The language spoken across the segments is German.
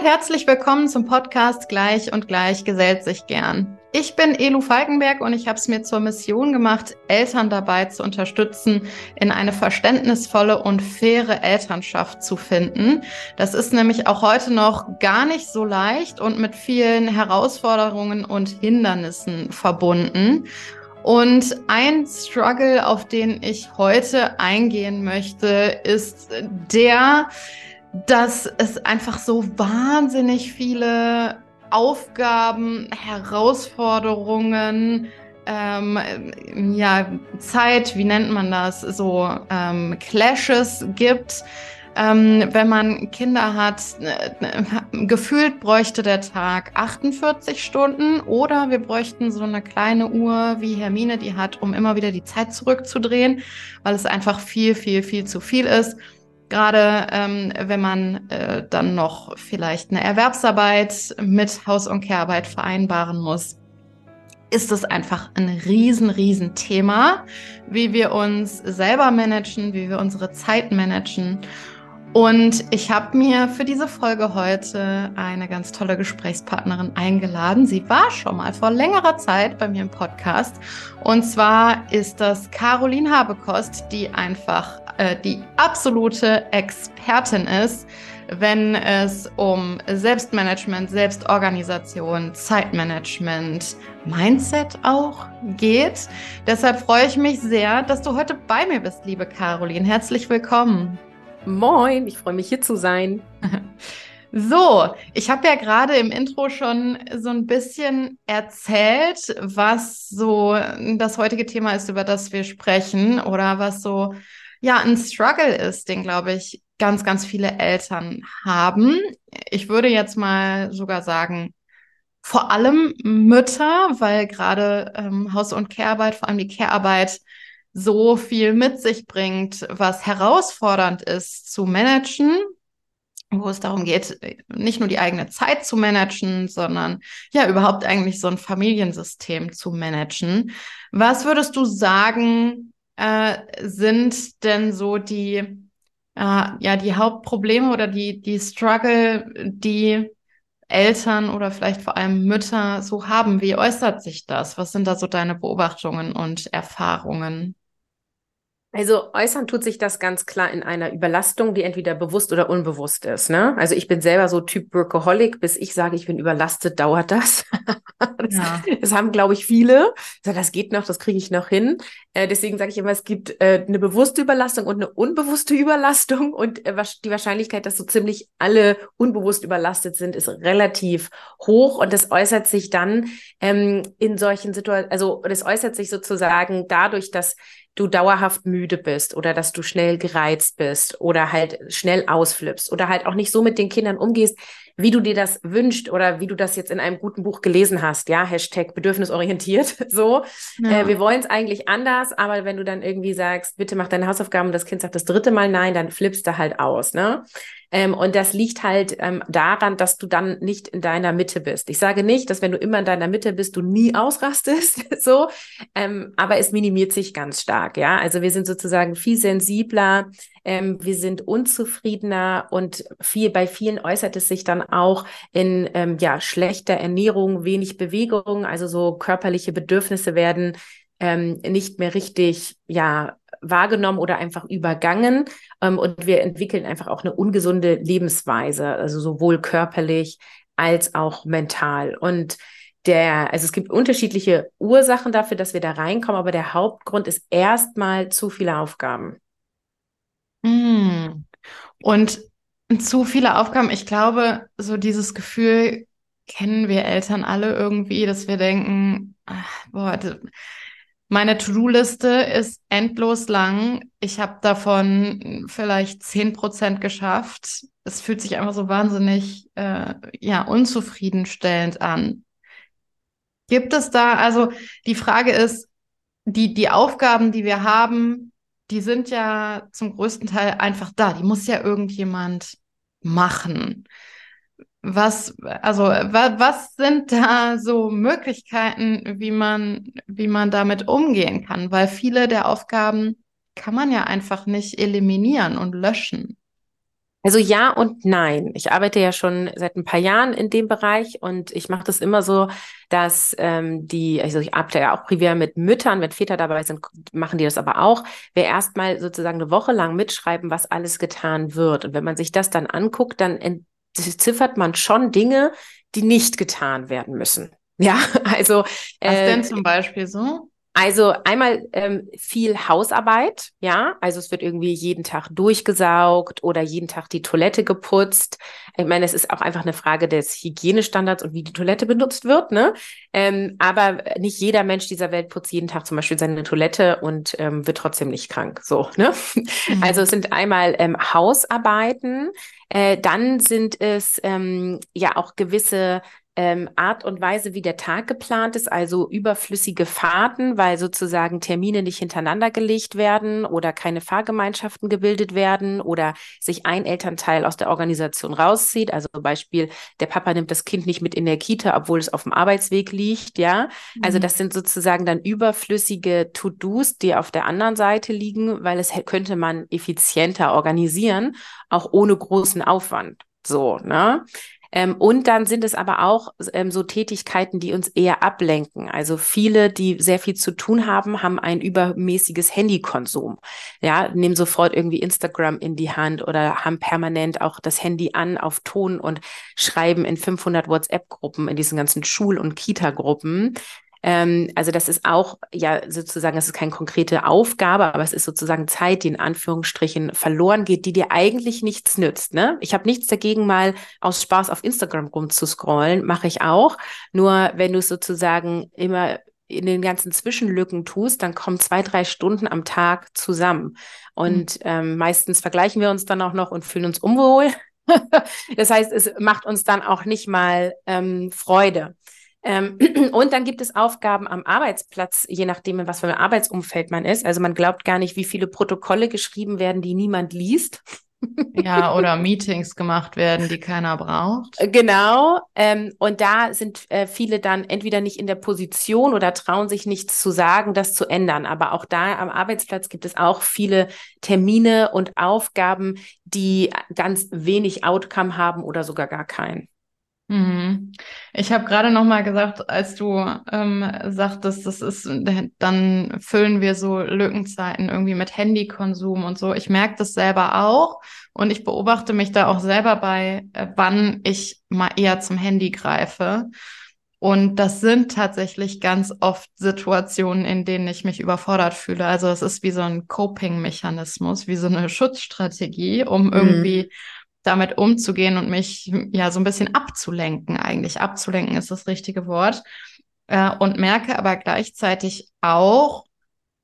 und herzlich willkommen zum Podcast Gleich und Gleich gesellt sich gern. Ich bin Elu Falkenberg und ich habe es mir zur Mission gemacht, Eltern dabei zu unterstützen, in eine verständnisvolle und faire Elternschaft zu finden. Das ist nämlich auch heute noch gar nicht so leicht und mit vielen Herausforderungen und Hindernissen verbunden. Und ein Struggle, auf den ich heute eingehen möchte, ist der, dass es einfach so wahnsinnig viele Aufgaben, Herausforderungen, ähm, ja, Zeit, wie nennt man das, so ähm, Clashes gibt. Ähm, wenn man Kinder hat, äh, gefühlt bräuchte der Tag 48 Stunden oder wir bräuchten so eine kleine Uhr, wie Hermine die hat, um immer wieder die Zeit zurückzudrehen, weil es einfach viel, viel, viel zu viel ist. Gerade ähm, wenn man äh, dann noch vielleicht eine Erwerbsarbeit mit Haus- und Kehrarbeit vereinbaren muss, ist es einfach ein riesen, riesen Thema, wie wir uns selber managen, wie wir unsere Zeit managen. Und ich habe mir für diese Folge heute eine ganz tolle Gesprächspartnerin eingeladen. Sie war schon mal vor längerer Zeit bei mir im Podcast. Und zwar ist das Caroline Habekost, die einfach äh, die absolute Expertin ist, wenn es um Selbstmanagement, Selbstorganisation, Zeitmanagement, Mindset auch geht. Deshalb freue ich mich sehr, dass du heute bei mir bist, liebe Caroline. Herzlich willkommen. Moin, ich freue mich hier zu sein. So, ich habe ja gerade im Intro schon so ein bisschen erzählt, was so das heutige Thema ist, über das wir sprechen oder was so ja ein Struggle ist, den glaube ich ganz, ganz viele Eltern haben. Ich würde jetzt mal sogar sagen, vor allem Mütter, weil gerade ähm, Haus- und Care-Arbeit, vor allem die Care-Arbeit, so viel mit sich bringt, was herausfordernd ist zu managen, wo es darum geht, nicht nur die eigene Zeit zu managen, sondern ja überhaupt eigentlich so ein Familiensystem zu managen. Was würdest du sagen, äh, sind denn so die, äh, ja, die Hauptprobleme oder die, die Struggle, die Eltern oder vielleicht vor allem Mütter so haben? Wie äußert sich das? Was sind da so deine Beobachtungen und Erfahrungen? Also äußern tut sich das ganz klar in einer Überlastung, die entweder bewusst oder unbewusst ist. Ne? Also ich bin selber so Typ Workaholic, bis ich sage, ich bin überlastet, dauert das. das, ja. das, haben, glaube ich, viele. Das geht noch, das kriege ich noch hin. Äh, deswegen sage ich immer, es gibt äh, eine bewusste Überlastung und eine unbewusste Überlastung. Und äh, die Wahrscheinlichkeit, dass so ziemlich alle unbewusst überlastet sind, ist relativ hoch. Und das äußert sich dann ähm, in solchen Situationen, also das äußert sich sozusagen dadurch, dass du dauerhaft müde bist oder dass du schnell gereizt bist oder halt schnell ausflippst oder halt auch nicht so mit den Kindern umgehst, wie du dir das wünscht oder wie du das jetzt in einem guten Buch gelesen hast, ja, Hashtag bedürfnisorientiert, so. Ja. Äh, wir wollen es eigentlich anders, aber wenn du dann irgendwie sagst, bitte mach deine Hausaufgaben und das Kind sagt das dritte Mal nein, dann flippst du halt aus, ne? Ähm, und das liegt halt ähm, daran, dass du dann nicht in deiner Mitte bist. Ich sage nicht, dass wenn du immer in deiner Mitte bist, du nie ausrastest, so, ähm, aber es minimiert sich ganz stark, ja. Also wir sind sozusagen viel sensibler, ähm, wir sind unzufriedener und viel, bei vielen äußert es sich dann auch in ähm, ja, schlechter Ernährung, wenig Bewegung, also so körperliche Bedürfnisse werden ähm, nicht mehr richtig ja wahrgenommen oder einfach übergangen ähm, und wir entwickeln einfach auch eine ungesunde Lebensweise, also sowohl körperlich als auch mental und der, also es gibt unterschiedliche Ursachen dafür, dass wir da reinkommen, aber der Hauptgrund ist erstmal zu viele Aufgaben. Mm. Und zu viele Aufgaben. Ich glaube, so dieses Gefühl kennen wir Eltern alle irgendwie, dass wir denken, ach, boah, meine To-Do-Liste ist endlos lang. Ich habe davon vielleicht zehn Prozent geschafft. Es fühlt sich einfach so wahnsinnig äh, ja unzufriedenstellend an. Gibt es da also die Frage ist, die die Aufgaben, die wir haben, die sind ja zum größten Teil einfach da. Die muss ja irgendjemand machen. Was, also, wa, was sind da so Möglichkeiten, wie man, wie man damit umgehen kann? Weil viele der Aufgaben kann man ja einfach nicht eliminieren und löschen. Also ja und nein. Ich arbeite ja schon seit ein paar Jahren in dem Bereich und ich mache das immer so, dass ähm, die, also ich arbeite ja auch privat mit Müttern, wenn Väter dabei sind, machen die das aber auch. Wir erstmal sozusagen eine Woche lang mitschreiben, was alles getan wird. Und wenn man sich das dann anguckt, dann entziffert man schon Dinge, die nicht getan werden müssen. Ja, also. Was äh, denn zum Beispiel so? Also einmal ähm, viel Hausarbeit, ja, also es wird irgendwie jeden Tag durchgesaugt oder jeden Tag die Toilette geputzt. Ich meine, es ist auch einfach eine Frage des Hygienestandards und wie die Toilette benutzt wird, ne? Ähm, aber nicht jeder Mensch dieser Welt putzt jeden Tag zum Beispiel seine Toilette und ähm, wird trotzdem nicht krank, so, ne? Mhm. Also es sind einmal ähm, Hausarbeiten, äh, dann sind es ähm, ja auch gewisse ähm, Art und Weise, wie der Tag geplant ist, also überflüssige Fahrten, weil sozusagen Termine nicht hintereinander gelegt werden oder keine Fahrgemeinschaften gebildet werden oder sich ein Elternteil aus der Organisation rauszieht. Also Beispiel, der Papa nimmt das Kind nicht mit in der Kita, obwohl es auf dem Arbeitsweg liegt, ja. Also mhm. Also das sind sozusagen dann überflüssige To-Dos, die auf der anderen Seite liegen, weil es könnte man effizienter organisieren, auch ohne großen Aufwand. So, ne? Ähm, und dann sind es aber auch ähm, so Tätigkeiten, die uns eher ablenken. Also viele, die sehr viel zu tun haben, haben ein übermäßiges Handykonsum. Ja, nehmen sofort irgendwie Instagram in die Hand oder haben permanent auch das Handy an auf Ton und schreiben in 500 WhatsApp-Gruppen, in diesen ganzen Schul- und Kita-Gruppen. Ähm, also das ist auch ja sozusagen, das ist keine konkrete Aufgabe, aber es ist sozusagen Zeit, die in Anführungsstrichen verloren geht, die dir eigentlich nichts nützt. Ne? Ich habe nichts dagegen, mal aus Spaß auf Instagram rumzuscrollen, mache ich auch. Nur wenn du es sozusagen immer in den ganzen Zwischenlücken tust, dann kommen zwei, drei Stunden am Tag zusammen. Und mhm. ähm, meistens vergleichen wir uns dann auch noch und fühlen uns unwohl. das heißt, es macht uns dann auch nicht mal ähm, Freude. Ähm, und dann gibt es Aufgaben am Arbeitsplatz, je nachdem, in was für ein Arbeitsumfeld man ist. Also man glaubt gar nicht, wie viele Protokolle geschrieben werden, die niemand liest. Ja, oder Meetings gemacht werden, die keiner braucht. Äh, genau. Ähm, und da sind äh, viele dann entweder nicht in der Position oder trauen sich nichts zu sagen, das zu ändern. Aber auch da am Arbeitsplatz gibt es auch viele Termine und Aufgaben, die ganz wenig Outcome haben oder sogar gar keinen. Mhm. Ich habe gerade noch mal gesagt, als du ähm, sagtest, das ist, dann füllen wir so Lückenzeiten irgendwie mit Handykonsum und so. Ich merke das selber auch und ich beobachte mich da auch selber bei, äh, wann ich mal eher zum Handy greife. Und das sind tatsächlich ganz oft Situationen, in denen ich mich überfordert fühle. Also es ist wie so ein Coping-Mechanismus, wie so eine Schutzstrategie, um mhm. irgendwie damit umzugehen und mich ja so ein bisschen abzulenken eigentlich. Abzulenken ist das richtige Wort. Äh, und merke aber gleichzeitig auch,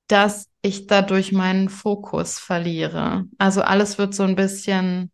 dass ich dadurch meinen Fokus verliere. Also alles wird so ein bisschen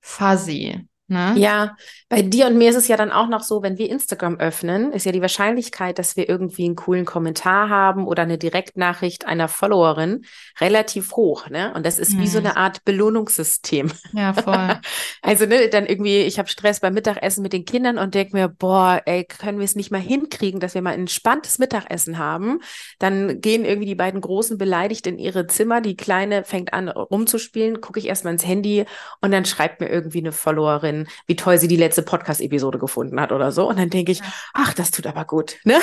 fuzzy. Ne? Ja, bei dir und mir ist es ja dann auch noch so, wenn wir Instagram öffnen, ist ja die Wahrscheinlichkeit, dass wir irgendwie einen coolen Kommentar haben oder eine Direktnachricht einer Followerin relativ hoch, ne? Und das ist mhm. wie so mhm. eine Art Belohnungssystem. Ja, voll. also, ne, dann irgendwie, ich habe Stress beim Mittagessen mit den Kindern und denke mir, boah, ey, können wir es nicht mal hinkriegen, dass wir mal ein entspanntes Mittagessen haben? Dann gehen irgendwie die beiden Großen beleidigt in ihre Zimmer, die Kleine fängt an rumzuspielen, gucke ich erstmal ins Handy und dann schreibt mir irgendwie eine Followerin, wie toll sie die letzte Podcast-Episode gefunden hat oder so. Und dann denke ich, ach, das tut aber gut, ne?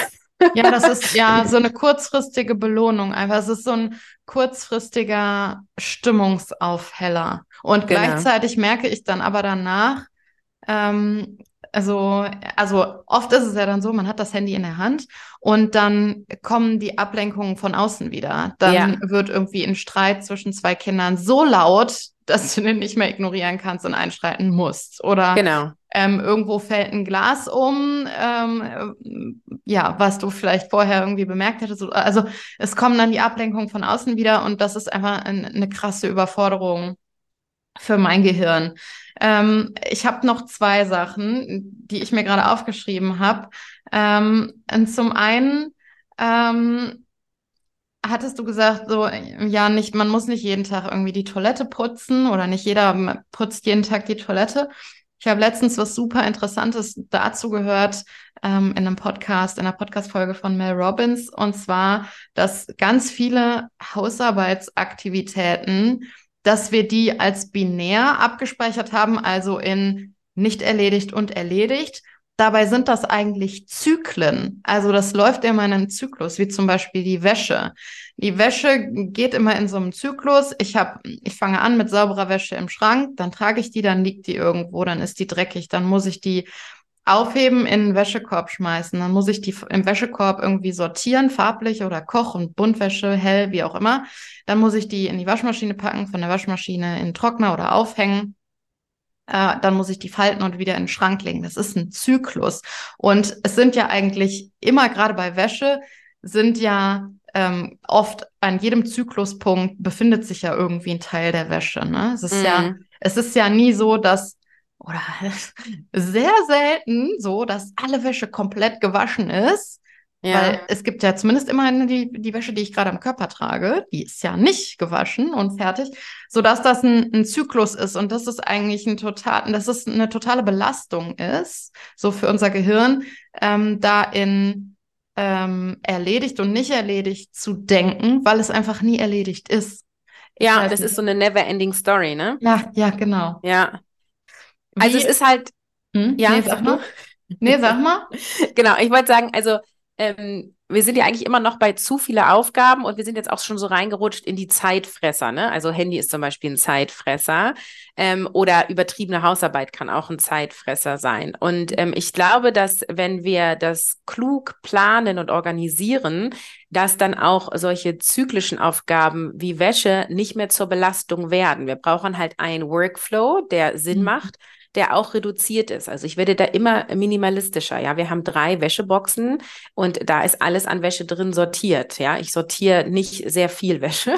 Ja, das ist ja so eine kurzfristige Belohnung. Einfach, es ist so ein kurzfristiger Stimmungsaufheller. Und genau. gleichzeitig merke ich dann aber danach, ähm, also, also oft ist es ja dann so, man hat das Handy in der Hand und dann kommen die Ablenkungen von außen wieder. Dann ja. wird irgendwie ein Streit zwischen zwei Kindern so laut, dass du den nicht mehr ignorieren kannst und einschreiten musst. Oder genau. ähm, irgendwo fällt ein Glas um, ähm, ja, was du vielleicht vorher irgendwie bemerkt hättest. Also es kommen dann die Ablenkungen von außen wieder und das ist einfach ein, eine krasse Überforderung für mein Gehirn. Ähm, ich habe noch zwei Sachen, die ich mir gerade aufgeschrieben habe. Ähm, zum einen ähm, hattest du gesagt, so, ja, nicht, man muss nicht jeden Tag irgendwie die Toilette putzen oder nicht jeder putzt jeden Tag die Toilette. Ich habe letztens was super Interessantes dazu gehört ähm, in einem Podcast, in einer Podcast-Folge von Mel Robbins, und zwar, dass ganz viele Hausarbeitsaktivitäten dass wir die als binär abgespeichert haben, also in nicht erledigt und erledigt. Dabei sind das eigentlich Zyklen. Also das läuft immer in einem Zyklus, wie zum Beispiel die Wäsche. Die Wäsche geht immer in so einem Zyklus. Ich habe, ich fange an mit sauberer Wäsche im Schrank, dann trage ich die, dann liegt die irgendwo, dann ist die dreckig, dann muss ich die aufheben, in den Wäschekorb schmeißen. Dann muss ich die im Wäschekorb irgendwie sortieren, farblich oder Koch- und Buntwäsche, hell, wie auch immer. Dann muss ich die in die Waschmaschine packen, von der Waschmaschine in den Trockner oder aufhängen. Äh, dann muss ich die falten und wieder in den Schrank legen. Das ist ein Zyklus. Und es sind ja eigentlich immer, gerade bei Wäsche, sind ja ähm, oft an jedem Zykluspunkt befindet sich ja irgendwie ein Teil der Wäsche. Ne? Es ist mhm. ja, es ist ja nie so, dass oder sehr selten so, dass alle Wäsche komplett gewaschen ist. Ja. Weil es gibt ja zumindest immer die, die Wäsche, die ich gerade am Körper trage, die ist ja nicht gewaschen und fertig, sodass das ein, ein Zyklus ist und das ist eigentlich ein total, dass es eine totale Belastung ist, so für unser Gehirn, ähm, da in ähm, erledigt und nicht erledigt zu denken, weil es einfach nie erledigt ist. Ja, das ist so eine never-ending Story, ne? Ja, ja, genau. Ja, also es ist halt. Hm? Ja, nee, sag mal. Nee, sag mal. genau, ich wollte sagen, also ähm, wir sind ja eigentlich immer noch bei zu viele Aufgaben und wir sind jetzt auch schon so reingerutscht in die Zeitfresser. Ne? Also Handy ist zum Beispiel ein Zeitfresser ähm, oder übertriebene Hausarbeit kann auch ein Zeitfresser sein. Und ähm, ich glaube, dass wenn wir das klug planen und organisieren, dass dann auch solche zyklischen Aufgaben wie Wäsche nicht mehr zur Belastung werden. Wir brauchen halt einen Workflow, der Sinn mhm. Der auch reduziert ist. Also ich werde da immer minimalistischer. Ja, wir haben drei Wäscheboxen und da ist alles an Wäsche drin sortiert. Ja, ich sortiere nicht sehr viel Wäsche.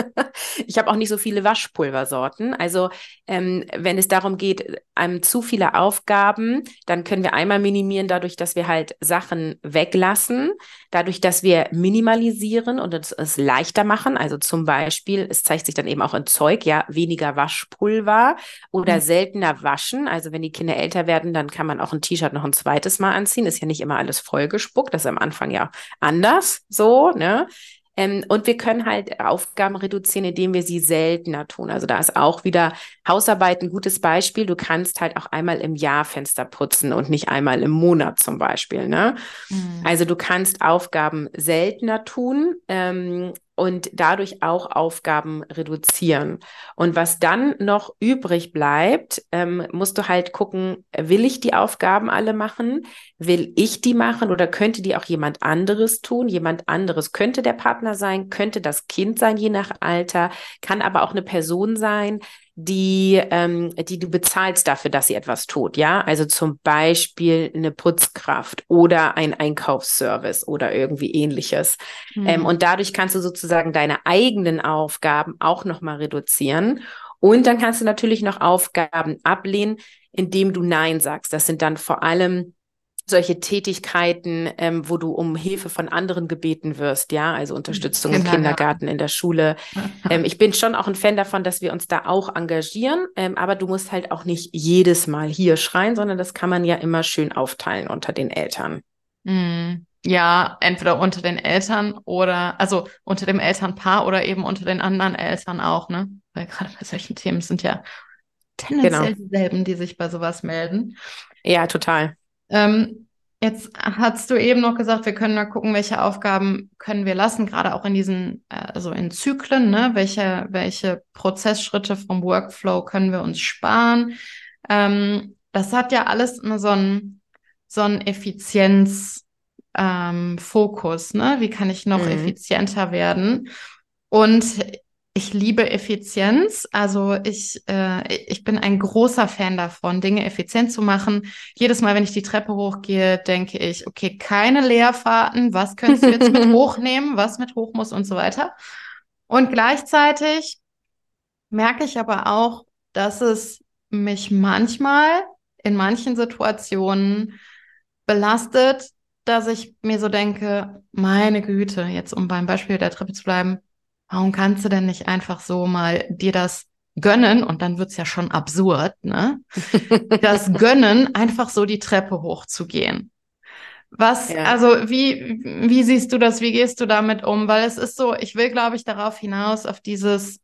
ich habe auch nicht so viele Waschpulversorten. Also ähm, wenn es darum geht, einem zu viele Aufgaben, dann können wir einmal minimieren dadurch, dass wir halt Sachen weglassen, dadurch, dass wir minimalisieren und es, es leichter machen. Also zum Beispiel, es zeigt sich dann eben auch in Zeug, ja, weniger Waschpulver oder mhm. seltener Wasch waschen. Also wenn die Kinder älter werden, dann kann man auch ein T-Shirt noch ein zweites Mal anziehen. Ist ja nicht immer alles vollgespuckt. Das ist am Anfang ja anders so, ne? Ähm, und wir können halt Aufgaben reduzieren, indem wir sie seltener tun. Also da ist auch wieder Hausarbeit ein gutes Beispiel. Du kannst halt auch einmal im Jahr Fenster putzen und nicht einmal im Monat zum Beispiel. Ne? Mhm. Also du kannst Aufgaben seltener tun ähm, und dadurch auch Aufgaben reduzieren. Und was dann noch übrig bleibt, ähm, musst du halt gucken, will ich die Aufgaben alle machen? Will ich die machen oder könnte die auch jemand anderes tun? Jemand anderes könnte der Partner sein, könnte das Kind sein, je nach Alter, kann aber auch eine Person sein, die, ähm, die du bezahlst dafür, dass sie etwas tut, ja? Also zum Beispiel eine Putzkraft oder ein Einkaufsservice oder irgendwie ähnliches. Mhm. Ähm, und dadurch kannst du sozusagen deine eigenen Aufgaben auch nochmal reduzieren. Und dann kannst du natürlich noch Aufgaben ablehnen, indem du Nein sagst. Das sind dann vor allem solche Tätigkeiten, ähm, wo du um Hilfe von anderen gebeten wirst, ja, also Unterstützung Kindergarten. im Kindergarten, in der Schule. Ähm, ich bin schon auch ein Fan davon, dass wir uns da auch engagieren, ähm, aber du musst halt auch nicht jedes Mal hier schreien, sondern das kann man ja immer schön aufteilen unter den Eltern. Mm, ja, entweder unter den Eltern oder, also unter dem Elternpaar oder eben unter den anderen Eltern auch, ne? Weil gerade bei solchen Themen sind ja tendenziell genau. dieselben, die sich bei sowas melden. Ja, total. Ähm, jetzt hast du eben noch gesagt, wir können mal gucken, welche Aufgaben können wir lassen, gerade auch in diesen, äh, also in Zyklen, ne? welche, welche Prozessschritte vom Workflow können wir uns sparen. Ähm, das hat ja alles immer so einen so einen Effizienzfokus, ähm, ne? Wie kann ich noch mhm. effizienter werden? Und ich liebe Effizienz. Also ich, äh, ich bin ein großer Fan davon, Dinge effizient zu machen. Jedes Mal, wenn ich die Treppe hochgehe, denke ich, okay, keine Leerfahrten. Was könntest du jetzt mit hochnehmen? Was mit hoch muss und so weiter. Und gleichzeitig merke ich aber auch, dass es mich manchmal in manchen Situationen belastet, dass ich mir so denke, meine Güte, jetzt um beim Beispiel der Treppe zu bleiben, warum kannst du denn nicht einfach so mal dir das gönnen und dann wird's ja schon absurd, ne? Das gönnen, einfach so die Treppe hochzugehen. Was, ja. also wie, wie siehst du das? Wie gehst du damit um? Weil es ist so, ich will, glaube ich, darauf hinaus, auf dieses,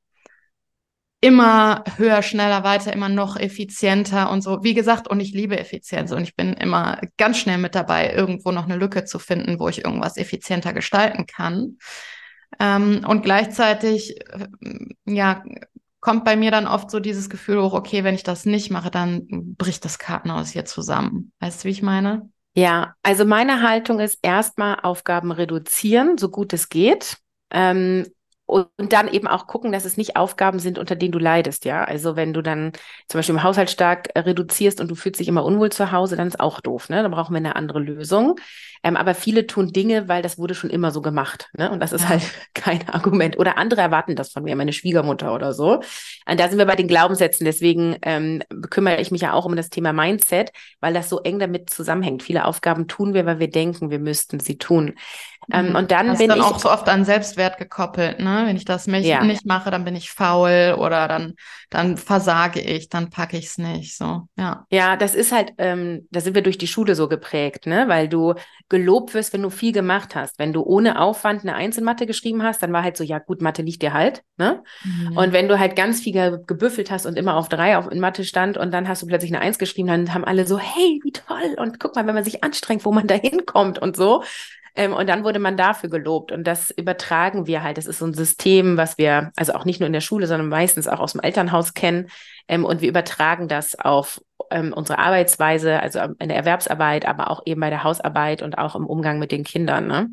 immer höher, schneller, weiter, immer noch effizienter und so. Wie gesagt, und ich liebe Effizienz und ich bin immer ganz schnell mit dabei, irgendwo noch eine Lücke zu finden, wo ich irgendwas effizienter gestalten kann. Ähm, und gleichzeitig, äh, ja, kommt bei mir dann oft so dieses Gefühl hoch, okay, wenn ich das nicht mache, dann bricht das Kartenhaus hier zusammen. Weißt du, wie ich meine? Ja, also meine Haltung ist erstmal Aufgaben reduzieren, so gut es geht. Ähm, und dann eben auch gucken, dass es nicht Aufgaben sind, unter denen du leidest, ja. Also wenn du dann zum Beispiel im Haushalt stark äh, reduzierst und du fühlst dich immer unwohl zu Hause, dann ist auch doof, ne? Dann brauchen wir eine andere Lösung. Ähm, aber viele tun Dinge, weil das wurde schon immer so gemacht, ne? Und das ist ja. halt kein Argument. Oder andere erwarten das von mir, meine Schwiegermutter oder so. Und da sind wir bei den Glaubenssätzen. Deswegen ähm, kümmere ich mich ja auch um das Thema Mindset, weil das so eng damit zusammenhängt. Viele Aufgaben tun wir, weil wir denken, wir müssten sie tun. Ähm, mhm. und dann das bin dann ich auch so oft an Selbstwert gekoppelt, ne? Wenn ich das mich ja. nicht mache, dann bin ich faul oder dann dann versage ich, dann packe ich es nicht. So, ja. Ja, das ist halt, ähm, da sind wir durch die Schule so geprägt, ne? Weil du gelobt wirst, wenn du viel gemacht hast. Wenn du ohne Aufwand eine Einzelmatte geschrieben hast, dann war halt so, ja gut, Mathe liegt dir halt, ne? Mhm. Und wenn du halt ganz viel ge gebüffelt hast und immer auf drei auf, in Mathe stand und dann hast du plötzlich eine Eins geschrieben, dann haben alle so, hey, wie toll und guck mal, wenn man sich anstrengt, wo man da hinkommt und so. Ähm, und dann wurde man dafür gelobt. Und das übertragen wir halt. Das ist so ein System, was wir, also auch nicht nur in der Schule, sondern meistens auch aus dem Elternhaus kennen. Ähm, und wir übertragen das auf ähm, unsere Arbeitsweise, also in der Erwerbsarbeit, aber auch eben bei der Hausarbeit und auch im Umgang mit den Kindern. Ne?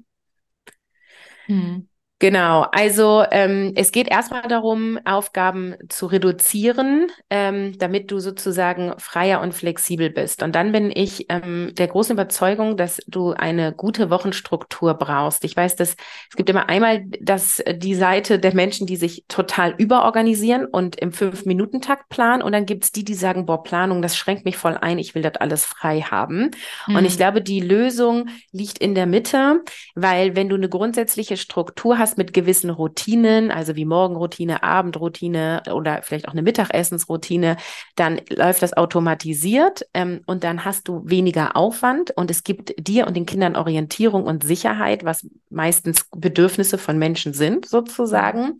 Hm. Genau, also ähm, es geht erstmal darum, Aufgaben zu reduzieren, ähm, damit du sozusagen freier und flexibel bist. Und dann bin ich ähm, der großen Überzeugung, dass du eine gute Wochenstruktur brauchst. Ich weiß, dass es gibt immer einmal das, die Seite der Menschen, die sich total überorganisieren und im Fünf-Minuten-Takt planen. Und dann gibt's die, die sagen, boah, Planung, das schränkt mich voll ein, ich will das alles frei haben. Mhm. Und ich mhm. glaube, die Lösung liegt in der Mitte, weil wenn du eine grundsätzliche Struktur hast, hast mit gewissen Routinen, also wie Morgenroutine, Abendroutine oder vielleicht auch eine Mittagessensroutine, dann läuft das automatisiert ähm, und dann hast du weniger Aufwand und es gibt dir und den Kindern Orientierung und Sicherheit, was meistens Bedürfnisse von Menschen sind, sozusagen.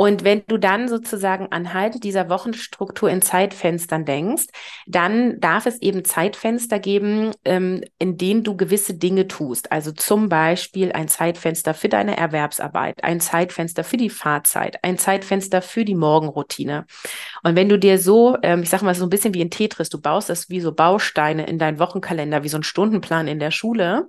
Und wenn du dann sozusagen anhand dieser Wochenstruktur in Zeitfenstern denkst, dann darf es eben Zeitfenster geben, ähm, in denen du gewisse Dinge tust. Also zum Beispiel ein Zeitfenster für deine Erwerbsarbeit, ein Zeitfenster für die Fahrzeit, ein Zeitfenster für die Morgenroutine. Und wenn du dir so, ähm, ich sag mal so ein bisschen wie in Tetris, du baust das wie so Bausteine in deinen Wochenkalender, wie so ein Stundenplan in der Schule.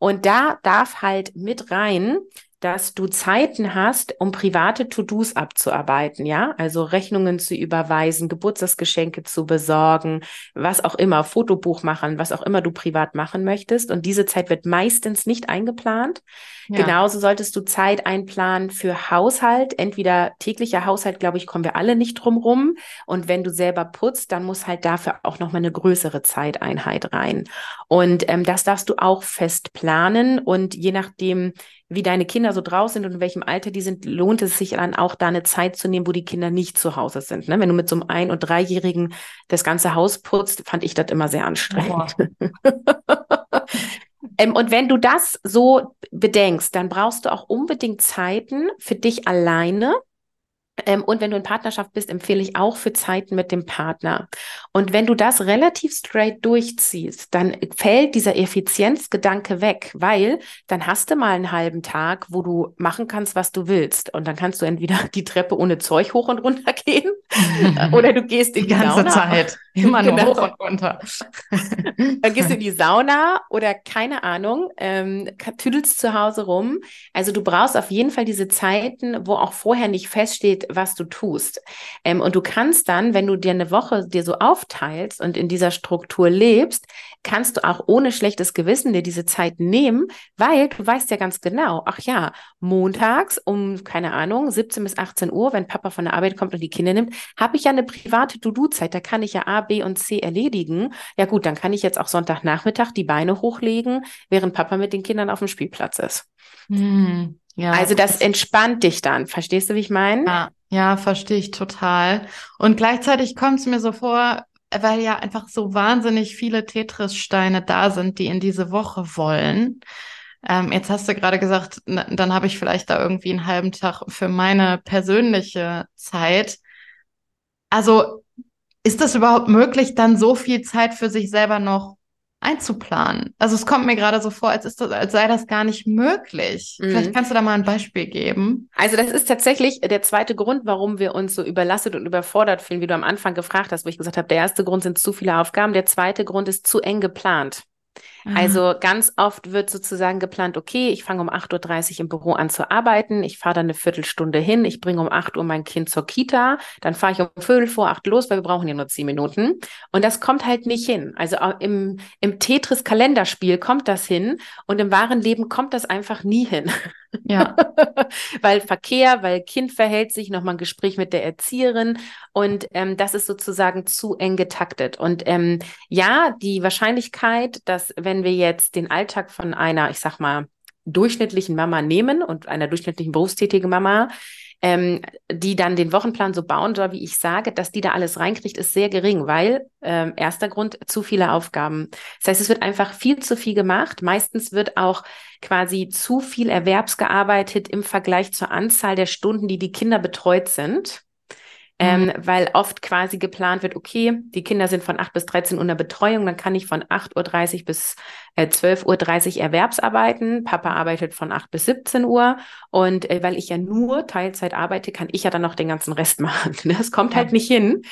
Und da darf halt mit rein, dass du Zeiten hast, um private To-Dos abzuarbeiten, ja, also Rechnungen zu überweisen, Geburtstagsgeschenke zu besorgen, was auch immer, Fotobuch machen, was auch immer du privat machen möchtest. Und diese Zeit wird meistens nicht eingeplant. Ja. Genauso solltest du Zeit einplanen für Haushalt. Entweder täglicher Haushalt, glaube ich, kommen wir alle nicht drum rum. Und wenn du selber putzt, dann muss halt dafür auch nochmal eine größere Zeiteinheit rein. Und ähm, das darfst du auch fest planen. Und je nachdem, wie deine Kinder so draus sind und in welchem Alter die sind, lohnt es sich dann auch da eine Zeit zu nehmen, wo die Kinder nicht zu Hause sind. Ne? Wenn du mit so einem Ein- und Dreijährigen das ganze Haus putzt, fand ich das immer sehr anstrengend. ähm, und wenn du das so bedenkst, dann brauchst du auch unbedingt Zeiten für dich alleine, und wenn du in Partnerschaft bist, empfehle ich auch für Zeiten mit dem Partner. Und wenn du das relativ straight durchziehst, dann fällt dieser Effizienzgedanke weg, weil dann hast du mal einen halben Tag, wo du machen kannst, was du willst. Und dann kannst du entweder die Treppe ohne Zeug hoch und runter gehen oder du gehst in die, die ganze Sauna. Zeit. Immer nur genau. hoch und runter. dann gehst du in die Sauna oder keine Ahnung, ähm, tüdelst zu Hause rum. Also du brauchst auf jeden Fall diese Zeiten, wo auch vorher nicht feststeht, was du tust. Ähm, und du kannst dann, wenn du dir eine Woche dir so aufteilst und in dieser Struktur lebst, kannst du auch ohne schlechtes Gewissen dir diese Zeit nehmen, weil du weißt ja ganz genau, ach ja, montags um, keine Ahnung, 17 bis 18 Uhr, wenn Papa von der Arbeit kommt und die Kinder nimmt, habe ich ja eine private To-Do-Zeit, da kann ich ja A, B und C erledigen. Ja gut, dann kann ich jetzt auch Sonntagnachmittag die Beine hochlegen, während Papa mit den Kindern auf dem Spielplatz ist. Hm. Ja, also das entspannt dich dann. Verstehst du, wie ich meine? Ja, ja, verstehe ich total. Und gleichzeitig kommt es mir so vor, weil ja einfach so wahnsinnig viele Tetris-Steine da sind, die in diese Woche wollen. Ähm, jetzt hast du gerade gesagt, dann habe ich vielleicht da irgendwie einen halben Tag für meine persönliche Zeit. Also ist das überhaupt möglich, dann so viel Zeit für sich selber noch einzuplanen? Also es kommt mir gerade so vor, als, ist das, als sei das gar nicht möglich. Mhm. Vielleicht kannst du da mal ein Beispiel geben. Also das ist tatsächlich der zweite Grund, warum wir uns so überlastet und überfordert fühlen, wie du am Anfang gefragt hast, wo ich gesagt habe, der erste Grund sind zu viele Aufgaben, der zweite Grund ist zu eng geplant. Also ganz oft wird sozusagen geplant, okay, ich fange um 8.30 Uhr im Büro an zu arbeiten, ich fahre dann eine Viertelstunde hin, ich bringe um 8 Uhr mein Kind zur Kita, dann fahre ich um Viertel vor acht los, weil wir brauchen ja nur zehn Minuten. Und das kommt halt nicht hin. Also im, im Tetris-Kalenderspiel kommt das hin und im wahren Leben kommt das einfach nie hin. Ja. weil Verkehr, weil Kind verhält sich, nochmal ein Gespräch mit der Erzieherin und ähm, das ist sozusagen zu eng getaktet. Und ähm, ja, die Wahrscheinlichkeit, dass wenn wir jetzt den Alltag von einer, ich sag mal, durchschnittlichen Mama nehmen und einer durchschnittlichen berufstätigen Mama, ähm, die dann den Wochenplan so bauen soll, wie ich sage, dass die da alles reinkriegt, ist sehr gering, weil ähm, erster Grund zu viele Aufgaben. Das heißt, es wird einfach viel zu viel gemacht. Meistens wird auch quasi zu viel erwerbsgearbeitet im Vergleich zur Anzahl der Stunden, die die Kinder betreut sind. Ähm, mhm. weil oft quasi geplant wird, okay, die Kinder sind von 8 bis 13 Uhr in der Betreuung, dann kann ich von 8.30 Uhr bis äh, 12.30 Uhr Erwerbsarbeiten. Papa arbeitet von 8 bis 17 Uhr und äh, weil ich ja nur Teilzeit arbeite, kann ich ja dann noch den ganzen Rest machen. Das kommt halt nicht hin.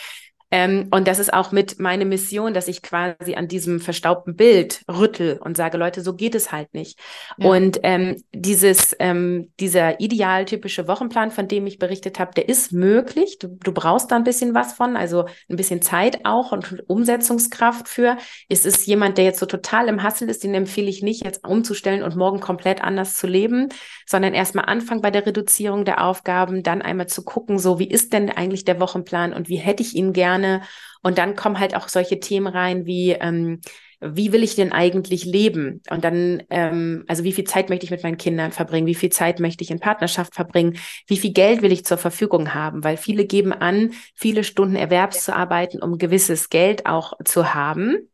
Ähm, und das ist auch mit meine Mission, dass ich quasi an diesem verstaubten Bild rüttel und sage, Leute, so geht es halt nicht. Ja. Und ähm, dieses, ähm, dieser idealtypische Wochenplan, von dem ich berichtet habe, der ist möglich. Du, du brauchst da ein bisschen was von, also ein bisschen Zeit auch und Umsetzungskraft für. Ist es jemand, der jetzt so total im Hassel ist, den empfehle ich nicht, jetzt umzustellen und morgen komplett anders zu leben, sondern erstmal anfangen bei der Reduzierung der Aufgaben, dann einmal zu gucken, so wie ist denn eigentlich der Wochenplan und wie hätte ich ihn gerne gerne. Und dann kommen halt auch solche Themen rein wie, ähm, wie will ich denn eigentlich leben? Und dann, ähm, also wie viel Zeit möchte ich mit meinen Kindern verbringen? Wie viel Zeit möchte ich in Partnerschaft verbringen? Wie viel Geld will ich zur Verfügung haben? Weil viele geben an, viele Stunden Erwerbs zu arbeiten, um gewisses Geld auch zu haben.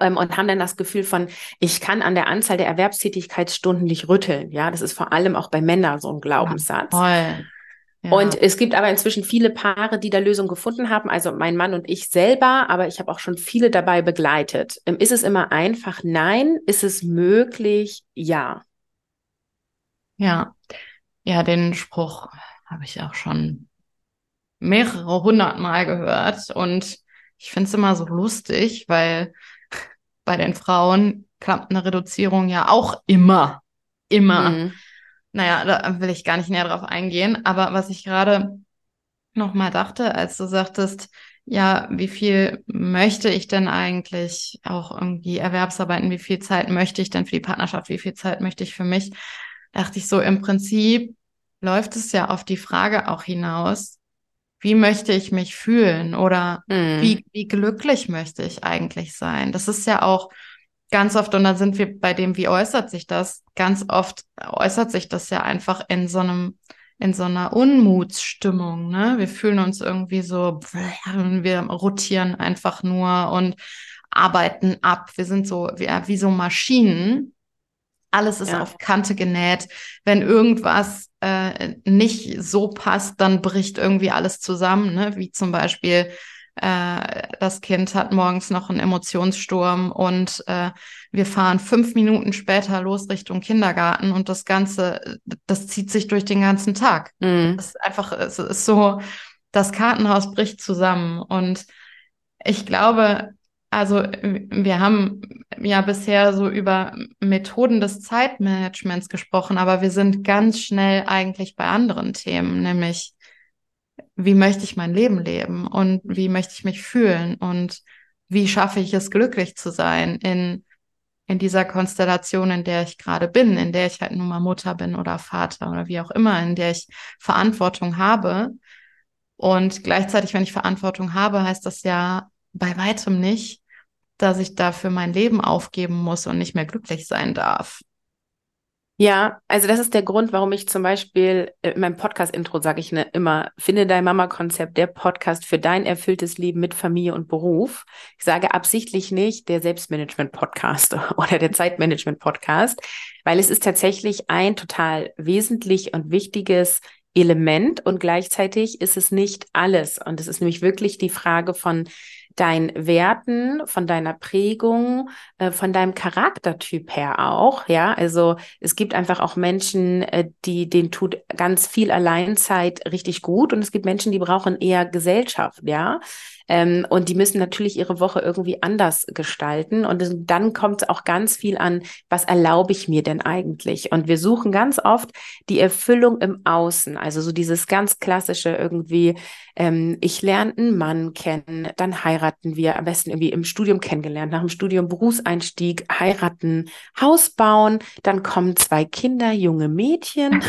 Ähm, und haben dann das Gefühl von, ich kann an der Anzahl der Erwerbstätigkeitsstunden nicht rütteln. Ja, das ist vor allem auch bei Männern so ein Glaubenssatz. Ja, und es gibt aber inzwischen viele Paare, die da Lösungen gefunden haben. Also mein Mann und ich selber, aber ich habe auch schon viele dabei begleitet. Ähm, ist es immer einfach? Nein. Ist es möglich? Ja. Ja. Ja, den Spruch habe ich auch schon mehrere hundert Mal gehört. Und ich finde es immer so lustig, weil bei den Frauen klappt eine Reduzierung ja auch immer. Immer. Mhm. Naja, da will ich gar nicht näher drauf eingehen. Aber was ich gerade noch mal dachte, als du sagtest, ja, wie viel möchte ich denn eigentlich auch irgendwie Erwerbsarbeiten? Wie viel Zeit möchte ich denn für die Partnerschaft? Wie viel Zeit möchte ich für mich? Dachte ich so, im Prinzip läuft es ja auf die Frage auch hinaus, wie möchte ich mich fühlen oder mm. wie, wie glücklich möchte ich eigentlich sein? Das ist ja auch ganz oft, und dann sind wir bei dem, wie äußert sich das? Ganz oft äußert sich das ja einfach in so einem, in so einer Unmutsstimmung, ne? Wir fühlen uns irgendwie so, wir rotieren einfach nur und arbeiten ab. Wir sind so wie, wie so Maschinen. Alles ist ja. auf Kante genäht. Wenn irgendwas äh, nicht so passt, dann bricht irgendwie alles zusammen, ne? Wie zum Beispiel äh, das Kind hat morgens noch einen Emotionssturm und äh, wir fahren fünf Minuten später los Richtung Kindergarten und das Ganze, das zieht sich durch den ganzen Tag. Mhm. Es ist einfach, es ist so, das Kartenhaus bricht zusammen und ich glaube, also wir haben ja bisher so über Methoden des Zeitmanagements gesprochen, aber wir sind ganz schnell eigentlich bei anderen Themen, nämlich wie möchte ich mein Leben leben und wie möchte ich mich fühlen und wie schaffe ich es, glücklich zu sein in, in dieser Konstellation, in der ich gerade bin, in der ich halt nun mal Mutter bin oder Vater oder wie auch immer, in der ich Verantwortung habe. Und gleichzeitig, wenn ich Verantwortung habe, heißt das ja bei weitem nicht, dass ich dafür mein Leben aufgeben muss und nicht mehr glücklich sein darf. Ja, also das ist der Grund, warum ich zum Beispiel äh, in meinem Podcast-Intro sage ich ne, immer, finde dein Mama-Konzept, der Podcast für dein erfülltes Leben mit Familie und Beruf. Ich sage absichtlich nicht der Selbstmanagement-Podcast oder der Zeitmanagement-Podcast, weil es ist tatsächlich ein total wesentlich und wichtiges Element und gleichzeitig ist es nicht alles. Und es ist nämlich wirklich die Frage von deinen Werten, von deiner Prägung, äh, von deinem Charaktertyp her auch. Ja, also es gibt einfach auch Menschen, äh, die den tut ganz viel Alleinzeit richtig gut und es gibt Menschen, die brauchen eher Gesellschaft. Ja, ähm, und die müssen natürlich ihre Woche irgendwie anders gestalten. Und dann kommt es auch ganz viel an, was erlaube ich mir denn eigentlich? Und wir suchen ganz oft die Erfüllung im Außen. Also so dieses ganz klassische irgendwie, ähm, ich lerne einen Mann kennen, dann heiraten wir, am besten irgendwie im Studium kennengelernt, nach dem Studium Berufseinstieg, heiraten, Haus bauen, dann kommen zwei Kinder, junge Mädchen.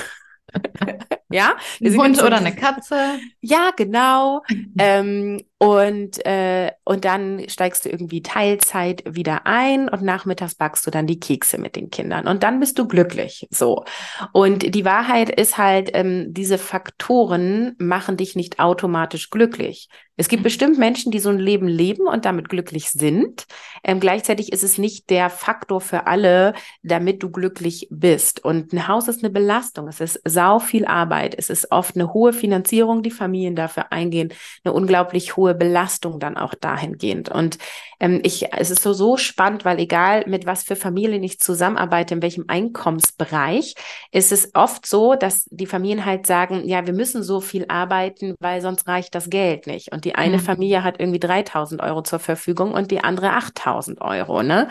ja, ein Hund oder eine Katze. Ja, genau. ähm, und, äh, und dann steigst du irgendwie Teilzeit wieder ein und nachmittags backst du dann die Kekse mit den Kindern. Und dann bist du glücklich. So. Und die Wahrheit ist halt, ähm, diese Faktoren machen dich nicht automatisch glücklich. Es gibt bestimmt Menschen, die so ein Leben leben und damit glücklich sind. Ähm, gleichzeitig ist es nicht der Faktor für alle, damit du glücklich bist. Und ein Haus ist eine Belastung. Es ist sau viel Arbeit. Es ist oft eine hohe Finanzierung, die Familien dafür eingehen, eine unglaublich hohe Belastung dann auch dahingehend. Und ähm, ich, es ist so, so spannend, weil egal mit was für Familien ich zusammenarbeite, in welchem Einkommensbereich, ist es oft so, dass die Familien halt sagen, ja, wir müssen so viel arbeiten, weil sonst reicht das Geld nicht. Und die eine mhm. Familie hat irgendwie 3000 Euro zur Verfügung und die andere 8000 Euro, ne?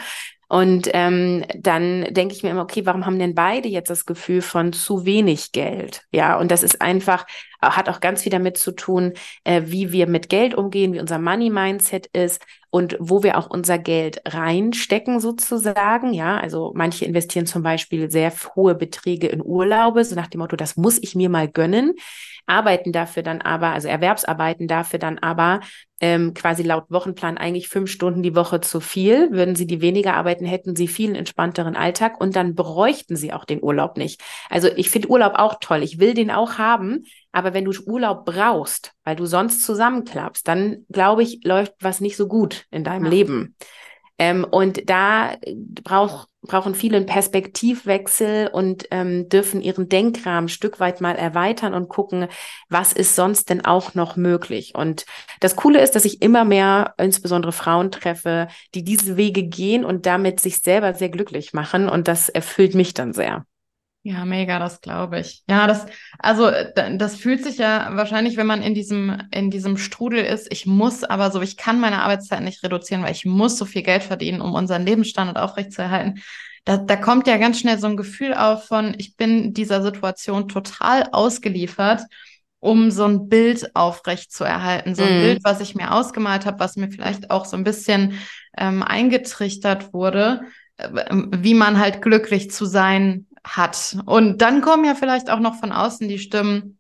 Und ähm, dann denke ich mir immer, okay, warum haben denn beide jetzt das Gefühl von zu wenig Geld? Ja, und das ist einfach, hat auch ganz viel damit zu tun, äh, wie wir mit Geld umgehen, wie unser Money-Mindset ist und wo wir auch unser Geld reinstecken sozusagen. Ja, also manche investieren zum Beispiel sehr hohe Beträge in Urlaube, so nach dem Motto, das muss ich mir mal gönnen arbeiten dafür dann aber, also Erwerbsarbeiten dafür dann aber ähm, quasi laut Wochenplan eigentlich fünf Stunden die Woche zu viel. Würden sie die weniger arbeiten, hätten sie viel entspannteren Alltag und dann bräuchten sie auch den Urlaub nicht. Also ich finde Urlaub auch toll. Ich will den auch haben. Aber wenn du Urlaub brauchst, weil du sonst zusammenklappst, dann glaube ich, läuft was nicht so gut in deinem ja. Leben. Ähm, und da brauch, brauchen viele einen Perspektivwechsel und ähm, dürfen ihren Denkrahmen ein Stück weit mal erweitern und gucken, was ist sonst denn auch noch möglich. Und das Coole ist, dass ich immer mehr, insbesondere Frauen treffe, die diese Wege gehen und damit sich selber sehr glücklich machen. Und das erfüllt mich dann sehr. Ja, mega, das glaube ich. Ja, das, also das fühlt sich ja wahrscheinlich, wenn man in diesem, in diesem Strudel ist, ich muss aber so, ich kann meine Arbeitszeit nicht reduzieren, weil ich muss so viel Geld verdienen, um unseren Lebensstandard aufrechtzuerhalten. Da, da kommt ja ganz schnell so ein Gefühl auf von, ich bin dieser Situation total ausgeliefert, um so ein Bild aufrechtzuerhalten. So ein mm. Bild, was ich mir ausgemalt habe, was mir vielleicht auch so ein bisschen ähm, eingetrichtert wurde, äh, wie man halt glücklich zu sein hat. Und dann kommen ja vielleicht auch noch von außen die Stimmen,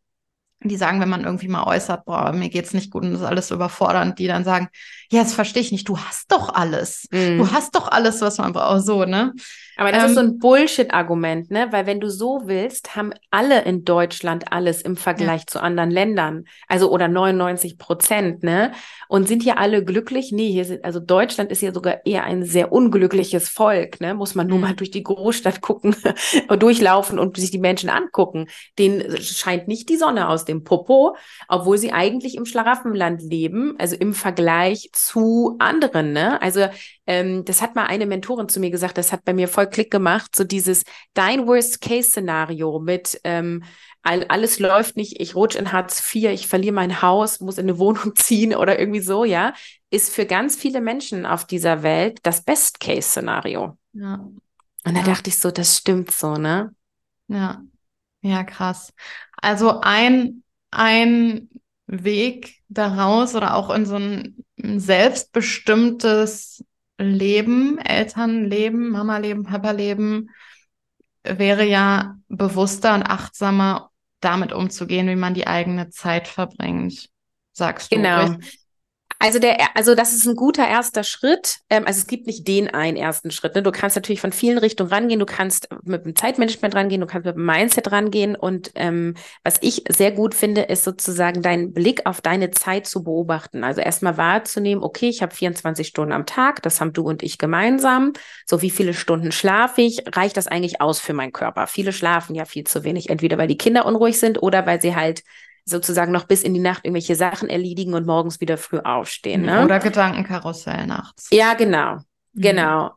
die sagen, wenn man irgendwie mal äußert, boah, mir geht's nicht gut und das ist alles überfordernd, die dann sagen, ja, das verstehe ich nicht, du hast doch alles. Mm. Du hast doch alles, was man braucht, so, ne? Aber das ähm, ist so ein Bullshit-Argument, ne? Weil wenn du so willst, haben alle in Deutschland alles im Vergleich ja. zu anderen Ländern. Also oder 99 Prozent, ne? Und sind hier alle glücklich? Nee, hier sind, also Deutschland ist ja sogar eher ein sehr unglückliches Volk, ne? Muss man nur mhm. mal durch die Großstadt gucken und durchlaufen und sich die Menschen angucken. Denen scheint nicht die Sonne aus dem Popo, obwohl sie eigentlich im Schlaraffenland leben, also im Vergleich zu anderen, ne? Also ähm, das hat mal eine Mentorin zu mir gesagt, das hat bei mir voll Klick gemacht, so dieses dein Worst-Case-Szenario mit ähm, alles läuft nicht, ich rutsche in Hartz IV, ich verliere mein Haus, muss in eine Wohnung ziehen oder irgendwie so, ja, ist für ganz viele Menschen auf dieser Welt das Best-Case-Szenario. Ja. Und da ja. dachte ich so, das stimmt so, ne? Ja, ja, krass. Also ein, ein Weg daraus oder auch in so ein selbstbestimmtes Leben, Elternleben, Mama-Leben, Papa-Leben, wäre ja bewusster und achtsamer damit umzugehen, wie man die eigene Zeit verbringt, sagst du. Genau. Also der, also das ist ein guter erster Schritt. Ähm, also es gibt nicht den einen ersten Schritt. Ne? Du kannst natürlich von vielen Richtungen rangehen. Du kannst mit dem Zeitmanagement rangehen, du kannst mit dem Mindset rangehen. Und ähm, was ich sehr gut finde, ist sozusagen deinen Blick auf deine Zeit zu beobachten. Also erstmal wahrzunehmen, okay, ich habe 24 Stunden am Tag, das haben du und ich gemeinsam. So wie viele Stunden schlafe ich? Reicht das eigentlich aus für meinen Körper? Viele schlafen ja viel zu wenig, entweder weil die Kinder unruhig sind oder weil sie halt sozusagen noch bis in die Nacht irgendwelche Sachen erledigen und morgens wieder früh aufstehen. Ne? Oder Gedankenkarussell nachts. Ja, genau. Mhm. Genau.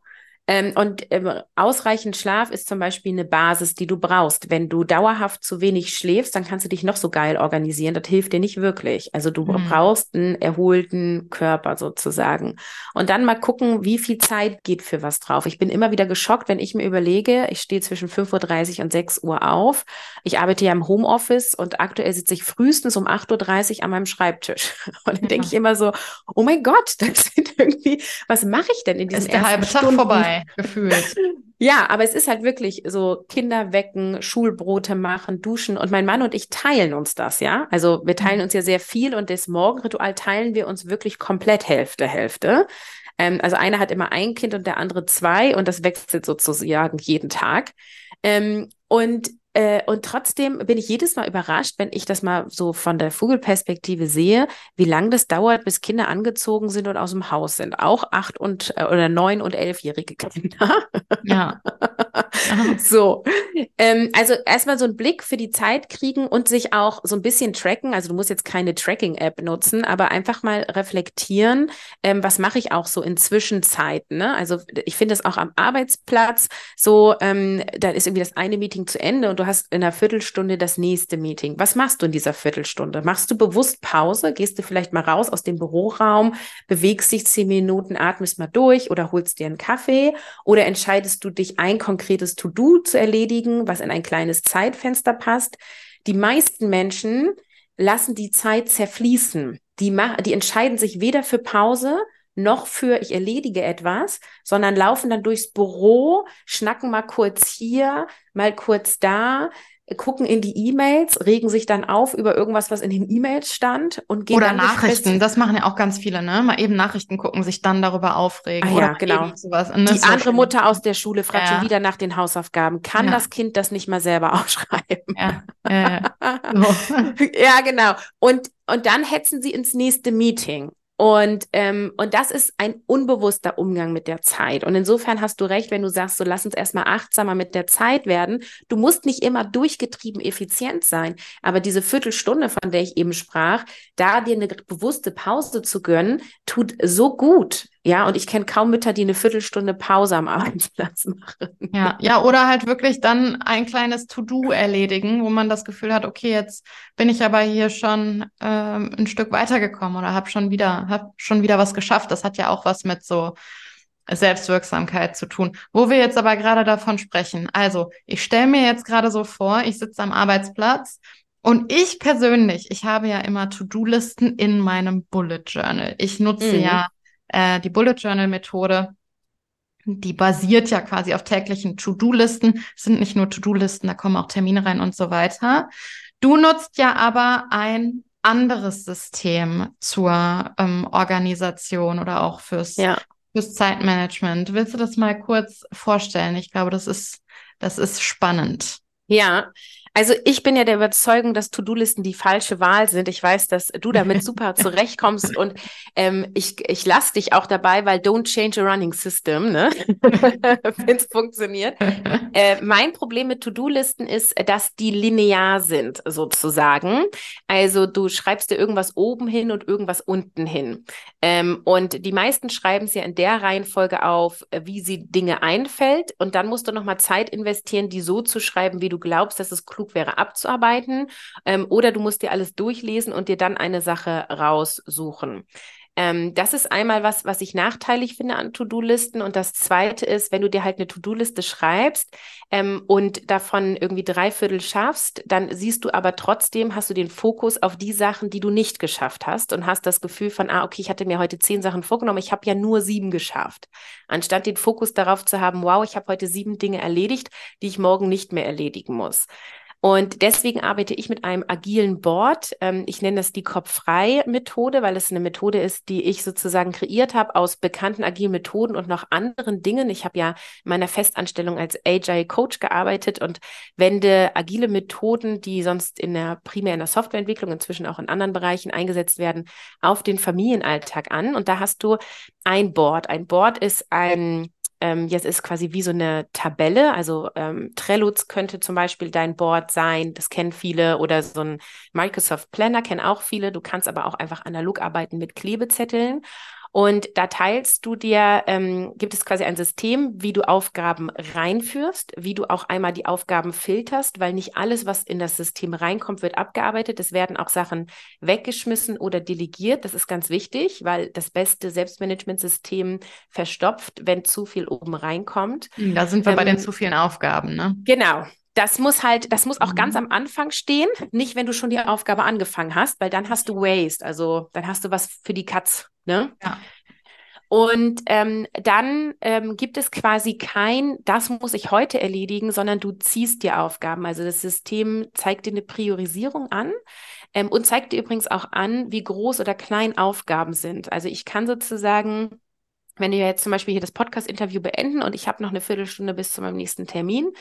Ähm, und ähm, ausreichend Schlaf ist zum Beispiel eine Basis, die du brauchst. Wenn du dauerhaft zu wenig schläfst, dann kannst du dich noch so geil organisieren. Das hilft dir nicht wirklich. Also du mhm. brauchst einen erholten Körper sozusagen. Und dann mal gucken, wie viel Zeit geht für was drauf. Ich bin immer wieder geschockt, wenn ich mir überlege, ich stehe zwischen 5.30 Uhr und 6 Uhr auf. Ich arbeite ja im Homeoffice und aktuell sitze ich frühestens um 8.30 Uhr an meinem Schreibtisch. Und dann ja. denke ich immer so, oh mein Gott, das sind irgendwie, was mache ich denn in diesem Ist der halbe Tag Stunden? gefühlt. Ja, aber es ist halt wirklich so Kinder wecken, Schulbrote machen, duschen und mein Mann und ich teilen uns das, ja. Also wir teilen uns ja sehr viel und das Morgenritual teilen wir uns wirklich komplett Hälfte, Hälfte. Ähm, also einer hat immer ein Kind und der andere zwei und das wechselt sozusagen jeden Tag. Ähm, und äh, und trotzdem bin ich jedes Mal überrascht, wenn ich das mal so von der Vogelperspektive sehe, wie lange das dauert, bis Kinder angezogen sind und aus dem Haus sind. Auch acht und äh, oder neun und elfjährige Kinder. Ja. so. Ähm, also erstmal so einen Blick für die Zeit kriegen und sich auch so ein bisschen tracken. Also du musst jetzt keine Tracking-App nutzen, aber einfach mal reflektieren, ähm, was mache ich auch so in Zwischenzeiten. Ne? Also ich finde es auch am Arbeitsplatz so, ähm, da ist irgendwie das eine Meeting zu Ende und du hast in einer Viertelstunde das nächste Meeting. Was machst du in dieser Viertelstunde? Machst du bewusst Pause? Gehst du vielleicht mal raus aus dem Büroraum, bewegst dich zehn Minuten, atmest mal durch oder holst dir einen Kaffee? Oder entscheidest du dich, ein konkretes To-Do zu erledigen, was in ein kleines Zeitfenster passt? Die meisten Menschen lassen die Zeit zerfließen. Die, die entscheiden sich weder für Pause noch für ich erledige etwas, sondern laufen dann durchs Büro, schnacken mal kurz hier, mal kurz da, gucken in die E-Mails, regen sich dann auf über irgendwas, was in den E-Mails stand und gehen oder Nachrichten. Das machen ja auch ganz viele, ne? Mal eben Nachrichten gucken, sich dann darüber aufregen. Ah, ja, genau. Sowas. Die so andere. Mutter aus der Schule fragt ja. schon wieder nach den Hausaufgaben. Kann ja. das Kind das nicht mal selber aufschreiben? Ja, ja, so. ja genau. Und und dann hetzen sie ins nächste Meeting. Und, ähm, und das ist ein unbewusster Umgang mit der Zeit. Und insofern hast du recht, wenn du sagst, so lass uns erstmal achtsamer mit der Zeit werden. Du musst nicht immer durchgetrieben effizient sein, aber diese Viertelstunde, von der ich eben sprach, da dir eine bewusste Pause zu gönnen, tut so gut. Ja, und ich kenne kaum Mütter, die eine Viertelstunde Pause am Arbeitsplatz machen. Ja, ja, oder halt wirklich dann ein kleines To-Do erledigen, wo man das Gefühl hat, okay, jetzt bin ich aber hier schon ähm, ein Stück weitergekommen oder habe schon wieder, hab schon wieder was geschafft. Das hat ja auch was mit so Selbstwirksamkeit zu tun. Wo wir jetzt aber gerade davon sprechen. Also, ich stelle mir jetzt gerade so vor, ich sitze am Arbeitsplatz und ich persönlich, ich habe ja immer To-Do-Listen in meinem Bullet Journal. Ich nutze mhm. ja äh, die Bullet Journal Methode, die basiert ja quasi auf täglichen To-Do-Listen. Es sind nicht nur To-Do-Listen, da kommen auch Termine rein und so weiter. Du nutzt ja aber ein anderes System zur ähm, Organisation oder auch fürs, ja. fürs Zeitmanagement. Willst du das mal kurz vorstellen? Ich glaube, das ist, das ist spannend. Ja, also ich bin ja der Überzeugung, dass To-Do-Listen die falsche Wahl sind. Ich weiß, dass du damit super zurechtkommst und ähm, ich, ich lasse dich auch dabei, weil don't change a running system, ne? wenn es funktioniert. Äh, mein Problem mit To-Do-Listen ist, dass die linear sind, sozusagen. Also du schreibst dir irgendwas oben hin und irgendwas unten hin. Ähm, und die meisten schreiben es ja in der Reihenfolge auf, wie sie Dinge einfällt. Und dann musst du nochmal Zeit investieren, die so zu schreiben, wie du glaubst, dass es klug klug wäre abzuarbeiten. Ähm, oder du musst dir alles durchlesen und dir dann eine Sache raussuchen. Ähm, das ist einmal was, was ich nachteilig finde an To-Do-Listen. Und das zweite ist, wenn du dir halt eine To-Do-Liste schreibst ähm, und davon irgendwie drei Viertel schaffst, dann siehst du aber trotzdem, hast du den Fokus auf die Sachen, die du nicht geschafft hast und hast das Gefühl von, ah, okay, ich hatte mir heute zehn Sachen vorgenommen, ich habe ja nur sieben geschafft. Anstatt den Fokus darauf zu haben, wow, ich habe heute sieben Dinge erledigt, die ich morgen nicht mehr erledigen muss. Und deswegen arbeite ich mit einem agilen Board. Ähm, ich nenne das die Kopf-frei-Methode, weil es eine Methode ist, die ich sozusagen kreiert habe aus bekannten agilen Methoden und noch anderen Dingen. Ich habe ja in meiner Festanstellung als Agile Coach gearbeitet und wende agile Methoden, die sonst in der primär in der Softwareentwicklung, inzwischen auch in anderen Bereichen eingesetzt werden, auf den Familienalltag an. Und da hast du ein Board. Ein Board ist ein ähm, jetzt ist quasi wie so eine Tabelle. Also ähm, Trello könnte zum Beispiel dein Board sein, das kennen viele, oder so ein Microsoft Planner kennen auch viele. Du kannst aber auch einfach analog arbeiten mit Klebezetteln. Und da teilst du dir, ähm, gibt es quasi ein System, wie du Aufgaben reinführst, wie du auch einmal die Aufgaben filterst, weil nicht alles, was in das System reinkommt, wird abgearbeitet. Es werden auch Sachen weggeschmissen oder delegiert. Das ist ganz wichtig, weil das beste Selbstmanagementsystem verstopft, wenn zu viel oben reinkommt. Da sind wir ähm, bei den zu vielen Aufgaben, ne? Genau das muss halt, das muss auch mhm. ganz am Anfang stehen, nicht wenn du schon die Aufgabe angefangen hast, weil dann hast du Waste, also dann hast du was für die Katz, ne? Ja. Und ähm, dann ähm, gibt es quasi kein, das muss ich heute erledigen, sondern du ziehst dir Aufgaben. Also das System zeigt dir eine Priorisierung an ähm, und zeigt dir übrigens auch an, wie groß oder klein Aufgaben sind. Also ich kann sozusagen wenn wir jetzt zum Beispiel hier das Podcast-Interview beenden und ich habe noch eine Viertelstunde bis zu meinem nächsten Termin,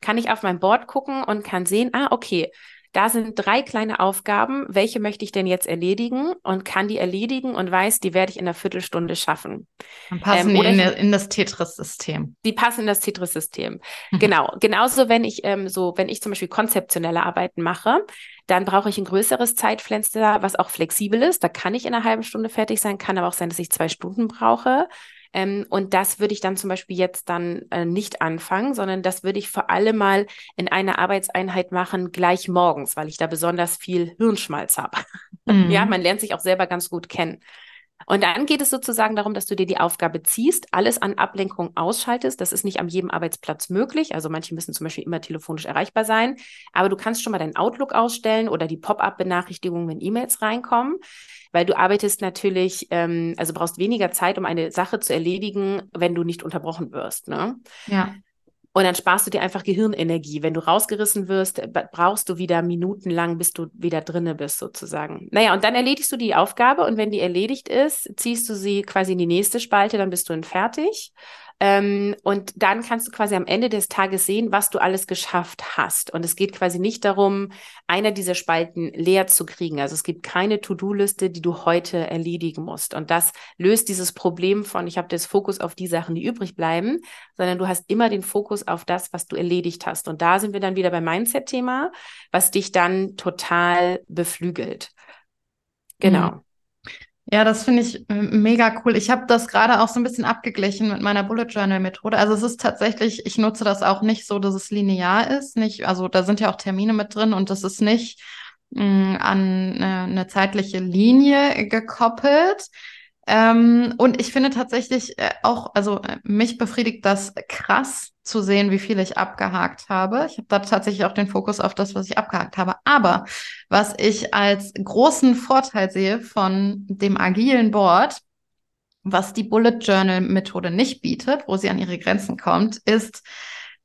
kann ich auf mein Board gucken und kann sehen, ah, okay, da sind drei kleine Aufgaben. Welche möchte ich denn jetzt erledigen und kann die erledigen und weiß, die werde ich in einer Viertelstunde schaffen. Dann passen ähm, die in, in, das Tetris-System. Die passen in das Tetris-System. Mhm. Genau. Genauso, wenn ich ähm, so, wenn ich zum Beispiel konzeptionelle Arbeiten mache, dann brauche ich ein größeres Zeitfenster, was auch flexibel ist. Da kann ich in einer halben Stunde fertig sein, kann aber auch sein, dass ich zwei Stunden brauche. Ähm, und das würde ich dann zum Beispiel jetzt dann äh, nicht anfangen, sondern das würde ich vor allem mal in einer Arbeitseinheit machen, gleich morgens, weil ich da besonders viel Hirnschmalz habe. Mhm. Ja, man lernt sich auch selber ganz gut kennen. Und dann geht es sozusagen darum, dass du dir die Aufgabe ziehst, alles an Ablenkung ausschaltest. Das ist nicht an jedem Arbeitsplatz möglich. Also manche müssen zum Beispiel immer telefonisch erreichbar sein. Aber du kannst schon mal deinen Outlook ausstellen oder die Pop-up-Benachrichtigungen, wenn E-Mails reinkommen weil du arbeitest natürlich, ähm, also brauchst weniger Zeit, um eine Sache zu erledigen, wenn du nicht unterbrochen wirst. Ne? Ja. Und dann sparst du dir einfach Gehirnenergie. Wenn du rausgerissen wirst, brauchst du wieder minutenlang, bis du wieder drinne bist, sozusagen. Naja, und dann erledigst du die Aufgabe und wenn die erledigt ist, ziehst du sie quasi in die nächste Spalte, dann bist du dann fertig. Ähm, und dann kannst du quasi am Ende des Tages sehen, was du alles geschafft hast. Und es geht quasi nicht darum, einer dieser Spalten leer zu kriegen. Also es gibt keine To-Do-Liste, die du heute erledigen musst. Und das löst dieses Problem von, ich habe das Fokus auf die Sachen, die übrig bleiben, sondern du hast immer den Fokus auf das, was du erledigt hast. Und da sind wir dann wieder beim Mindset-Thema, was dich dann total beflügelt. Genau. Mhm. Ja, das finde ich äh, mega cool. Ich habe das gerade auch so ein bisschen abgeglichen mit meiner Bullet Journal Methode. Also es ist tatsächlich, ich nutze das auch nicht so, dass es linear ist. Nicht, also da sind ja auch Termine mit drin und das ist nicht mh, mm, an eine, eine zeitliche Linie gekoppelt. Ähm, und ich finde tatsächlich äh, auch, also äh, mich befriedigt das krass zu sehen, wie viel ich abgehakt habe. Ich habe da tatsächlich auch den Fokus auf das, was ich abgehakt habe. Aber was ich als großen Vorteil sehe von dem agilen Board, was die Bullet Journal Methode nicht bietet, wo sie an ihre Grenzen kommt, ist,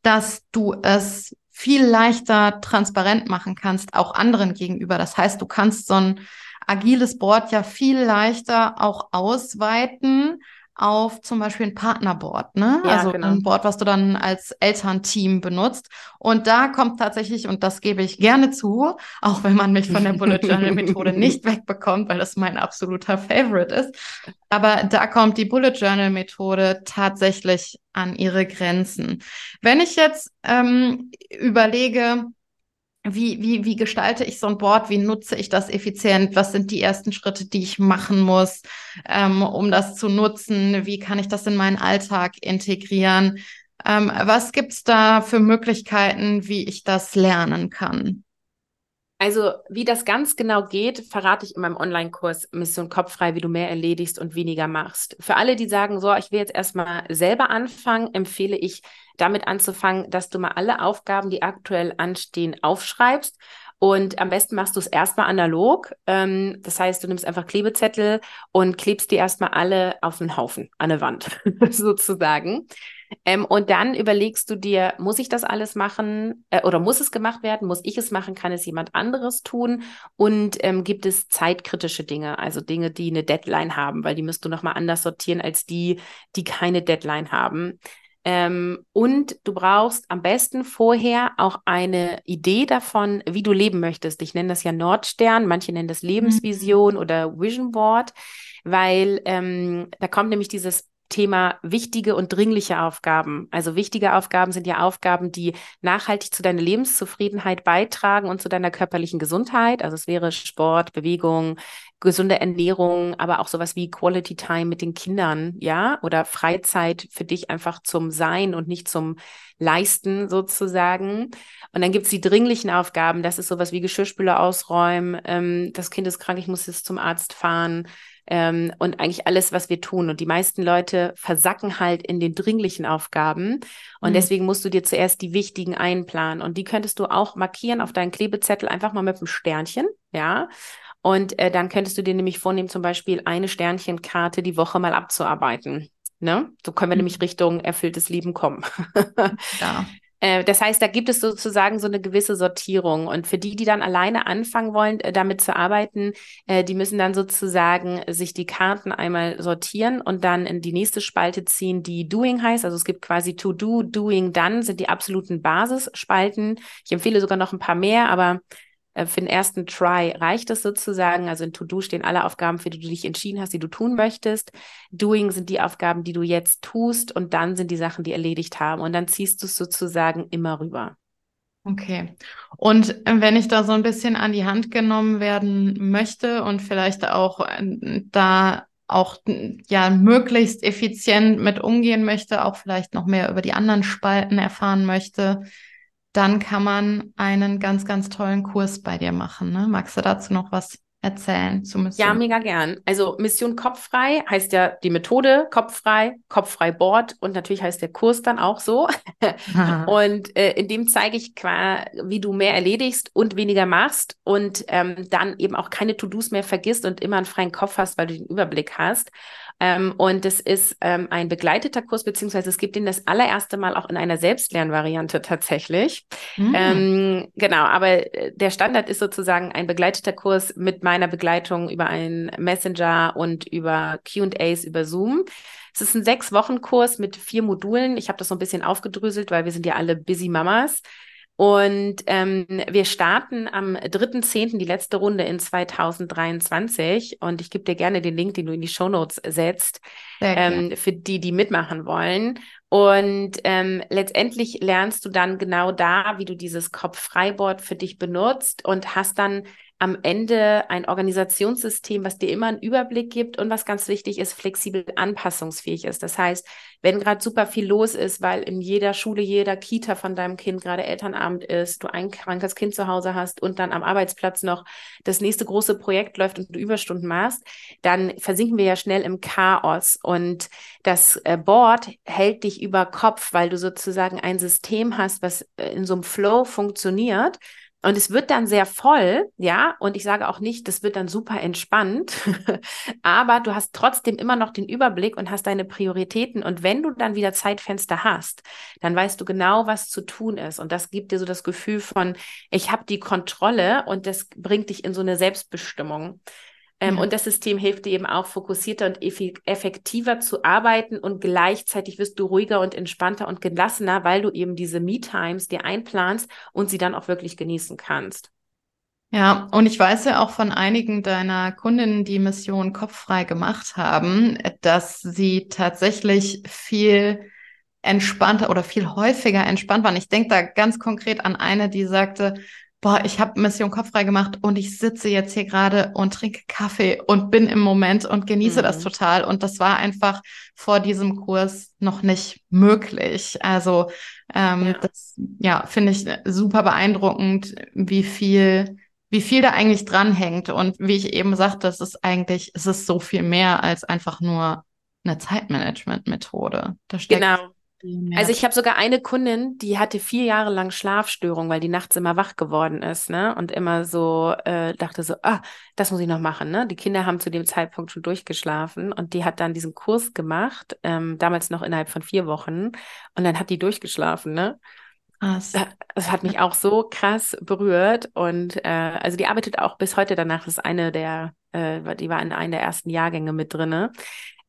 dass du es viel leichter transparent machen kannst, auch anderen gegenüber. Das heißt, du kannst so ein agiles Board ja viel leichter auch ausweiten auf zum Beispiel ein Partnerboard, ne? Ja, also genau. ein Board, was du dann als Elternteam benutzt. Und da kommt tatsächlich, und das gebe ich gerne zu, auch wenn man mich von der Bullet Journal Methode nicht wegbekommt, weil das mein absoluter Favorite ist. Aber da kommt die Bullet Journal Methode tatsächlich an ihre Grenzen. Wenn ich jetzt ähm, überlege, wie, wie, wie gestalte ich so ein Board? Wie nutze ich das effizient? Was sind die ersten Schritte, die ich machen muss, ähm, um das zu nutzen? Wie kann ich das in meinen Alltag integrieren? Ähm, was gibt's da für Möglichkeiten, wie ich das lernen kann? Also, wie das ganz genau geht, verrate ich in meinem Online-Kurs Mission Kopffrei, wie du mehr erledigst und weniger machst. Für alle, die sagen, so, ich will jetzt erstmal selber anfangen, empfehle ich, damit anzufangen, dass du mal alle Aufgaben, die aktuell anstehen, aufschreibst. Und am besten machst du es erstmal analog. Ähm, das heißt, du nimmst einfach Klebezettel und klebst die erstmal alle auf einen Haufen, an eine Wand, sozusagen. Ähm, und dann überlegst du dir, muss ich das alles machen äh, oder muss es gemacht werden? Muss ich es machen? Kann es jemand anderes tun? Und ähm, gibt es zeitkritische Dinge, also Dinge, die eine Deadline haben, weil die müsst du nochmal anders sortieren als die, die keine Deadline haben. Ähm, und du brauchst am besten vorher auch eine Idee davon, wie du leben möchtest. Ich nenne das ja Nordstern, manche nennen das Lebensvision mhm. oder Vision Board, weil ähm, da kommt nämlich dieses Thema wichtige und dringliche Aufgaben. Also wichtige Aufgaben sind ja Aufgaben, die nachhaltig zu deiner Lebenszufriedenheit beitragen und zu deiner körperlichen Gesundheit. Also es wäre Sport, Bewegung, gesunde Ernährung, aber auch sowas wie Quality Time mit den Kindern, ja, oder Freizeit für dich einfach zum Sein und nicht zum Leisten sozusagen. Und dann gibt's die dringlichen Aufgaben, das ist sowas wie Geschirrspüler ausräumen, ähm, das Kind ist krank, ich muss jetzt zum Arzt fahren, ähm, und eigentlich alles, was wir tun. Und die meisten Leute versacken halt in den dringlichen Aufgaben. Und mhm. deswegen musst du dir zuerst die wichtigen einplanen. Und die könntest du auch markieren auf deinen Klebezettel, einfach mal mit einem Sternchen, ja. Und äh, dann könntest du dir nämlich vornehmen, zum Beispiel eine Sternchenkarte die Woche mal abzuarbeiten. Ne? So können wir mhm. nämlich Richtung erfülltes Leben kommen. ja. Äh, das heißt, da gibt es sozusagen so eine gewisse Sortierung. Und für die, die dann alleine anfangen wollen, äh, damit zu arbeiten, äh, die müssen dann sozusagen sich die Karten einmal sortieren und dann in die nächste Spalte ziehen, die Doing heißt. Also es gibt quasi To Do, Doing, Done sind die absoluten Basisspalten. Ich empfehle sogar noch ein paar mehr, aber für den ersten Try reicht es sozusagen. Also in To-Do stehen alle Aufgaben, für die du dich entschieden hast, die du tun möchtest. Doing sind die Aufgaben, die du jetzt tust und dann sind die Sachen, die erledigt haben. Und dann ziehst du es sozusagen immer rüber. Okay. Und äh, wenn ich da so ein bisschen an die Hand genommen werden möchte und vielleicht auch äh, da auch ja möglichst effizient mit umgehen möchte, auch vielleicht noch mehr über die anderen Spalten erfahren möchte, dann kann man einen ganz, ganz tollen Kurs bei dir machen. Ne? Magst du dazu noch was erzählen zu Mission? Ja, mega gern. Also Mission Kopffrei heißt ja die Methode Kopffrei, Kopffrei Board und natürlich heißt der Kurs dann auch so. und äh, in dem zeige ich, wie du mehr erledigst und weniger machst und ähm, dann eben auch keine To-Dos mehr vergisst und immer einen freien Kopf hast, weil du den Überblick hast. Ähm, und es ist ähm, ein begleiteter Kurs, beziehungsweise es gibt ihn das allererste Mal auch in einer Selbstlernvariante tatsächlich. Mhm. Ähm, genau, aber äh, der Standard ist sozusagen ein begleiteter Kurs mit meiner Begleitung über einen Messenger und über QAs über Zoom. Es ist ein sechs Wochen Kurs mit vier Modulen. Ich habe das so ein bisschen aufgedröselt, weil wir sind ja alle busy Mamas. Und ähm, wir starten am 3.10. die letzte Runde in 2023. Und ich gebe dir gerne den Link, den du in die Show Notes setzt, ähm, für die, die mitmachen wollen. Und ähm, letztendlich lernst du dann genau da, wie du dieses Kopf-Freiboard für dich benutzt und hast dann am Ende ein Organisationssystem, was dir immer einen Überblick gibt und was ganz wichtig ist, flexibel anpassungsfähig ist. Das heißt, wenn gerade super viel los ist, weil in jeder Schule, jeder Kita von deinem Kind gerade Elternabend ist, du ein krankes Kind zu Hause hast und dann am Arbeitsplatz noch das nächste große Projekt läuft und du Überstunden machst, dann versinken wir ja schnell im Chaos und das äh, Board hält dich über Kopf, weil du sozusagen ein System hast, was äh, in so einem Flow funktioniert und es wird dann sehr voll, ja, und ich sage auch nicht, das wird dann super entspannt, aber du hast trotzdem immer noch den Überblick und hast deine Prioritäten. Und wenn du dann wieder Zeitfenster hast, dann weißt du genau, was zu tun ist. Und das gibt dir so das Gefühl von, ich habe die Kontrolle und das bringt dich in so eine Selbstbestimmung. Ähm, ja. Und das System hilft dir eben auch fokussierter und effektiver zu arbeiten und gleichzeitig wirst du ruhiger und entspannter und gelassener, weil du eben diese Me-Times dir einplanst und sie dann auch wirklich genießen kannst. Ja, und ich weiß ja auch von einigen deiner Kundinnen, die Mission kopffrei gemacht haben, dass sie tatsächlich viel entspannter oder viel häufiger entspannt waren. Ich denke da ganz konkret an eine, die sagte, boah, ich habe Mission Kopffrei gemacht und ich sitze jetzt hier gerade und trinke Kaffee und bin im Moment und genieße mhm. das total. Und das war einfach vor diesem Kurs noch nicht möglich. Also ähm, ja. das ja, finde ich super beeindruckend, wie viel wie viel da eigentlich dranhängt. Und wie ich eben sagte, es ist eigentlich, es ist so viel mehr als einfach nur eine Zeitmanagement-Methode. Da steckt genau Also ich habe sogar eine Kundin, die hatte vier Jahre lang Schlafstörung, weil die nachts immer wach geworden ist, ne? Und immer so äh, dachte so, ah, das muss ich noch machen, ne? Die Kinder haben zu dem Zeitpunkt schon durchgeschlafen und die hat dann diesen Kurs gemacht, ähm, damals noch innerhalb von vier Wochen, und dann hat die durchgeschlafen, ne? Krass. Das hat mich auch so krass berührt und äh, also die arbeitet auch bis heute danach. Das ist eine der, äh, die war in einer der ersten Jahrgänge mit drinne.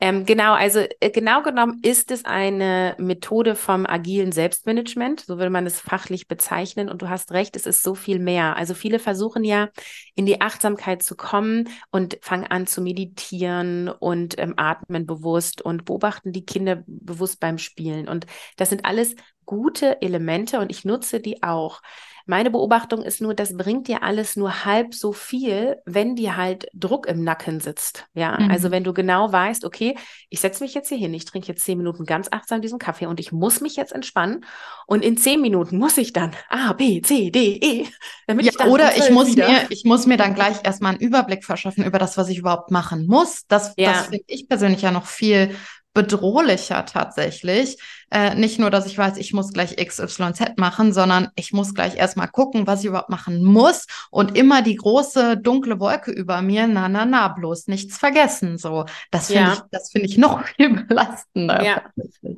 Ähm, genau, also äh, genau genommen ist es eine Methode vom agilen Selbstmanagement, so würde man es fachlich bezeichnen. Und du hast recht, es ist so viel mehr. Also viele versuchen ja in die Achtsamkeit zu kommen und fangen an zu meditieren und ähm, atmen bewusst und beobachten die Kinder bewusst beim Spielen. Und das sind alles gute Elemente und ich nutze die auch. Meine Beobachtung ist nur, das bringt dir alles nur halb so viel, wenn dir halt Druck im Nacken sitzt. Ja, also mhm. also wenn du genau weißt, okay, ich setze mich jetzt hier hin, ich trinke jetzt zehn Minuten ganz achtsam diesen Kaffee und ich muss mich jetzt entspannen und in zehn Minuten muss ich dann A, B, C, D, E, damit ja, ich dann oder ich muss wieder. mir, ich muss mir dann gleich erstmal einen Überblick verschaffen über das, was ich überhaupt machen muss. Das, ja. das finde ich persönlich ja noch viel bedrohlicher tatsächlich. Äh, nicht nur, dass ich weiß, ich muss gleich XYZ machen, sondern ich muss gleich erstmal gucken, was ich überhaupt machen muss und immer die große dunkle Wolke über mir, na, na, na, bloß nichts vergessen. So, das finde ja. ich, das finde ich noch viel belastender. Ja.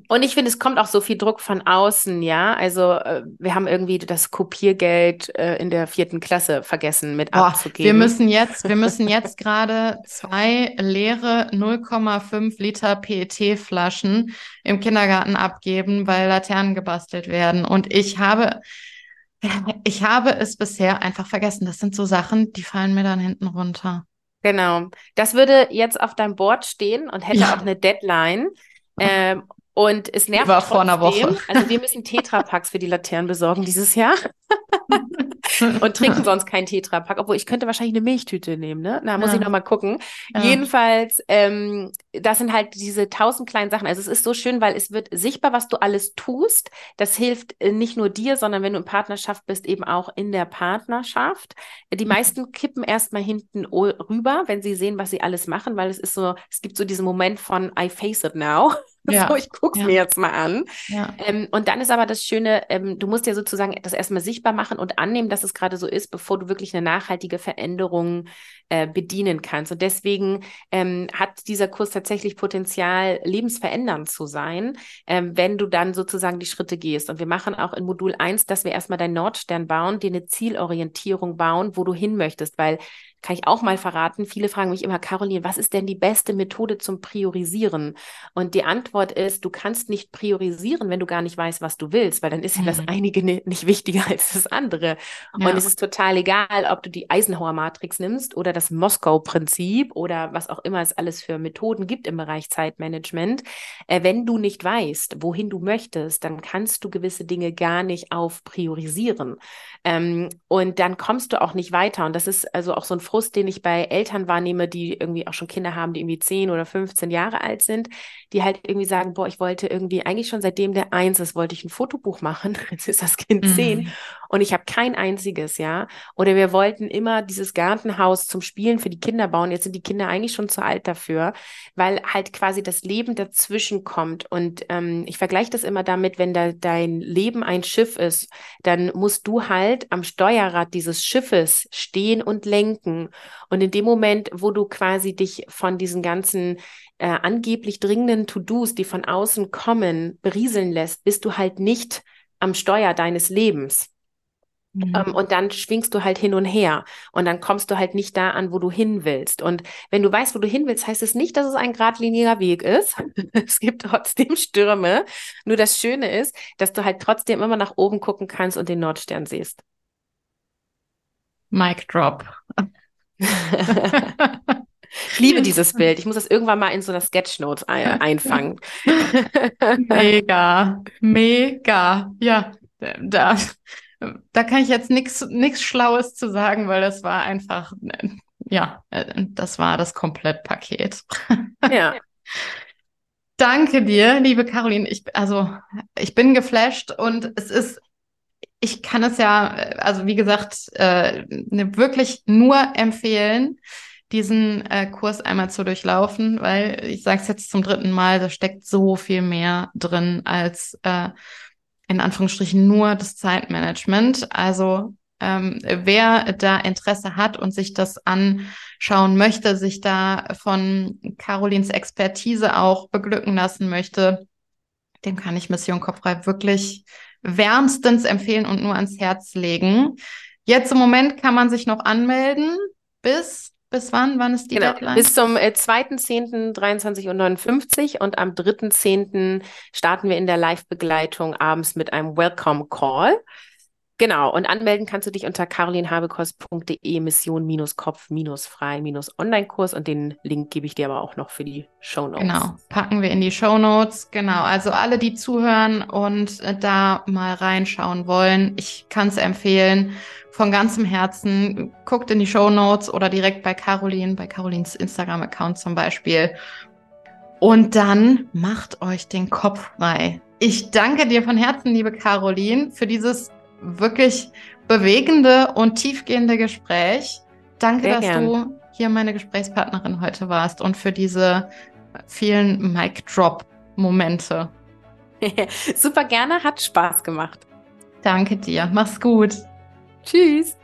Und ich finde, es kommt auch so viel Druck von außen, ja. Also, äh, wir haben irgendwie das Kopiergeld äh, in der vierten Klasse vergessen mit Boah, abzugeben. Wir müssen jetzt, wir müssen jetzt gerade zwei leere 0,5 Liter PET-Flaschen im Kindergarten abgeben, weil Laternen gebastelt werden. Und ich habe, ich habe es bisher einfach vergessen. Das sind so Sachen, die fallen mir dann hinten runter. Genau. Das würde jetzt auf deinem Board stehen und hätte ja. auch eine Deadline. Ähm, und es nervt War vor einer Woche. Also wir müssen Tetrapacks für die Laternen besorgen dieses Jahr. und trinken sonst keinen Tetrapack, obwohl ich könnte wahrscheinlich eine Milchtüte nehmen, ne? Da muss ja. ich noch mal gucken. Ja. Jedenfalls, ähm, das sind halt diese tausend kleinen Sachen. Also es ist so schön, weil es wird sichtbar, was du alles tust. Das hilft äh, nicht nur dir, sondern wenn du in Partnerschaft bist, eben auch in der Partnerschaft. Die mhm. meisten kippen erstmal hinten rüber, wenn sie sehen, was sie alles machen, weil es ist so, es gibt so diesen Moment von I face it now. Ja. So, ich gucke es ja. mir jetzt mal an. Ja. Ähm, und dann ist aber das Schöne, ähm, du musst ja sozusagen das erstmal sichtbar machen und annehmen, dass es gerade so ist, bevor du wirklich eine nachhaltige Veränderung äh, bedienen kannst. Und deswegen ähm, hat dieser Kurs tatsächlich Potenzial, lebensverändernd zu sein, ähm, wenn du dann sozusagen die Schritte gehst. Und wir machen auch in Modul 1, dass wir erstmal deinen Nordstern bauen, dir eine Zielorientierung bauen, wo du hin möchtest, weil kann ich auch mal verraten. Viele fragen mich immer, Caroline, was ist denn die beste Methode zum Priorisieren? Und die Antwort ist, du kannst nicht priorisieren, wenn du gar nicht weißt, was du willst, weil dann ist ja das mhm. eine nicht wichtiger als das andere. Ja. Und es ist total egal, ob du die Eisenhower-Matrix nimmst oder das Moskau-Prinzip oder was auch immer es alles für Methoden gibt im Bereich Zeitmanagement. Äh, wenn du nicht weißt, wohin du möchtest, dann kannst du gewisse Dinge gar nicht auf priorisieren. Ähm, und dann kommst du auch nicht weiter. Und das ist also auch so ein Frust, den ich bei Eltern wahrnehme, die irgendwie auch schon Kinder haben, die irgendwie 10 oder 15 Jahre alt sind, die halt irgendwie sagen, boah, ich wollte irgendwie eigentlich schon seitdem der eins ist, wollte ich ein Fotobuch machen. Jetzt ist das Kind mhm. Und ich habe kein einziges, ja. Oder wir wollten immer dieses Gartenhaus zum Spielen für die Kinder bauen. Jetzt sind die Kinder eigentlich schon zu alt dafür, weil halt quasi das Leben dazwischen kommt. Und ähm, ich vergleiche das immer damit, wenn da dein Leben ein Schiff ist, dann musst du halt am Steuerrad dieses Schiffes stehen und lenken. Und in dem Moment, wo du quasi dich von diesen ganzen äh, angeblich dringenden To-Dos, die von außen kommen, berieseln lässt, bist du halt nicht am Steuer deines Lebens. Mhm. Ähm, und dann schwingst du halt hin und her und dann kommst du halt nicht da an, wo du hin willst. Und wenn du weißt, wo du hin willst, heißt es nicht, dass es ein geradliniger Weg ist. es gibt trotzdem Stürme. Nur das Schöne ist, dass du halt trotzdem immer nach oben gucken kannst und den Nordstern siehst. Mic drop. Ich liebe dieses Bild. Ich muss das irgendwann mal in so einer Sketchnote einfangen. mega, mega. Ja, da, da kann ich jetzt nichts Schlaues zu sagen, weil das war einfach, ja, das war das Komplettpaket. Ja. Danke dir, liebe Caroline. Ich, also, ich bin geflasht und es ist, ich kann es ja, also wie gesagt, äh, wirklich nur empfehlen. diesen äh, Kurs einmal zu durchlaufen, weil ich sage es jetzt zum dritten Mal, da steckt so viel mehr drin als äh, in Anführungsstrichen nur das Zeitmanagement. Also ähm, wer da Interesse hat und sich das anschauen möchte, sich da von Carolins Expertise auch beglücken lassen möchte, dem kann ich Mission Kopfrei wirklich wärmstens empfehlen und nur ans Herz legen. Jetzt im Moment kann man sich noch anmelden bis bis wann? Wann ist die genau, Deadline? Bis zum äh, 2.10.23.59 Uhr und am 3.10. starten wir in der Live-Begleitung abends mit einem Welcome Call. Genau, und anmelden kannst du dich unter carolinhabekos.de Mission-Kopf-Frei-Online-Kurs und den Link gebe ich dir aber auch noch für die Show Notes. Genau, packen wir in die Show Notes. Genau, also alle, die zuhören und äh, da mal reinschauen wollen, ich kann es empfehlen von ganzem Herzen. Guckt in die Show Notes oder direkt bei Caroline, bei Carolins Instagram-Account zum Beispiel. Und dann macht euch den Kopf frei. Ich danke dir von Herzen, liebe Caroline, für dieses wirklich bewegende und tiefgehende Gespräch. Danke, Sehr dass gern. du hier meine Gesprächspartnerin heute warst und für diese vielen Mic-Drop-Momente. Super gerne, hat Spaß gemacht. Danke dir, mach's gut. Tschüss.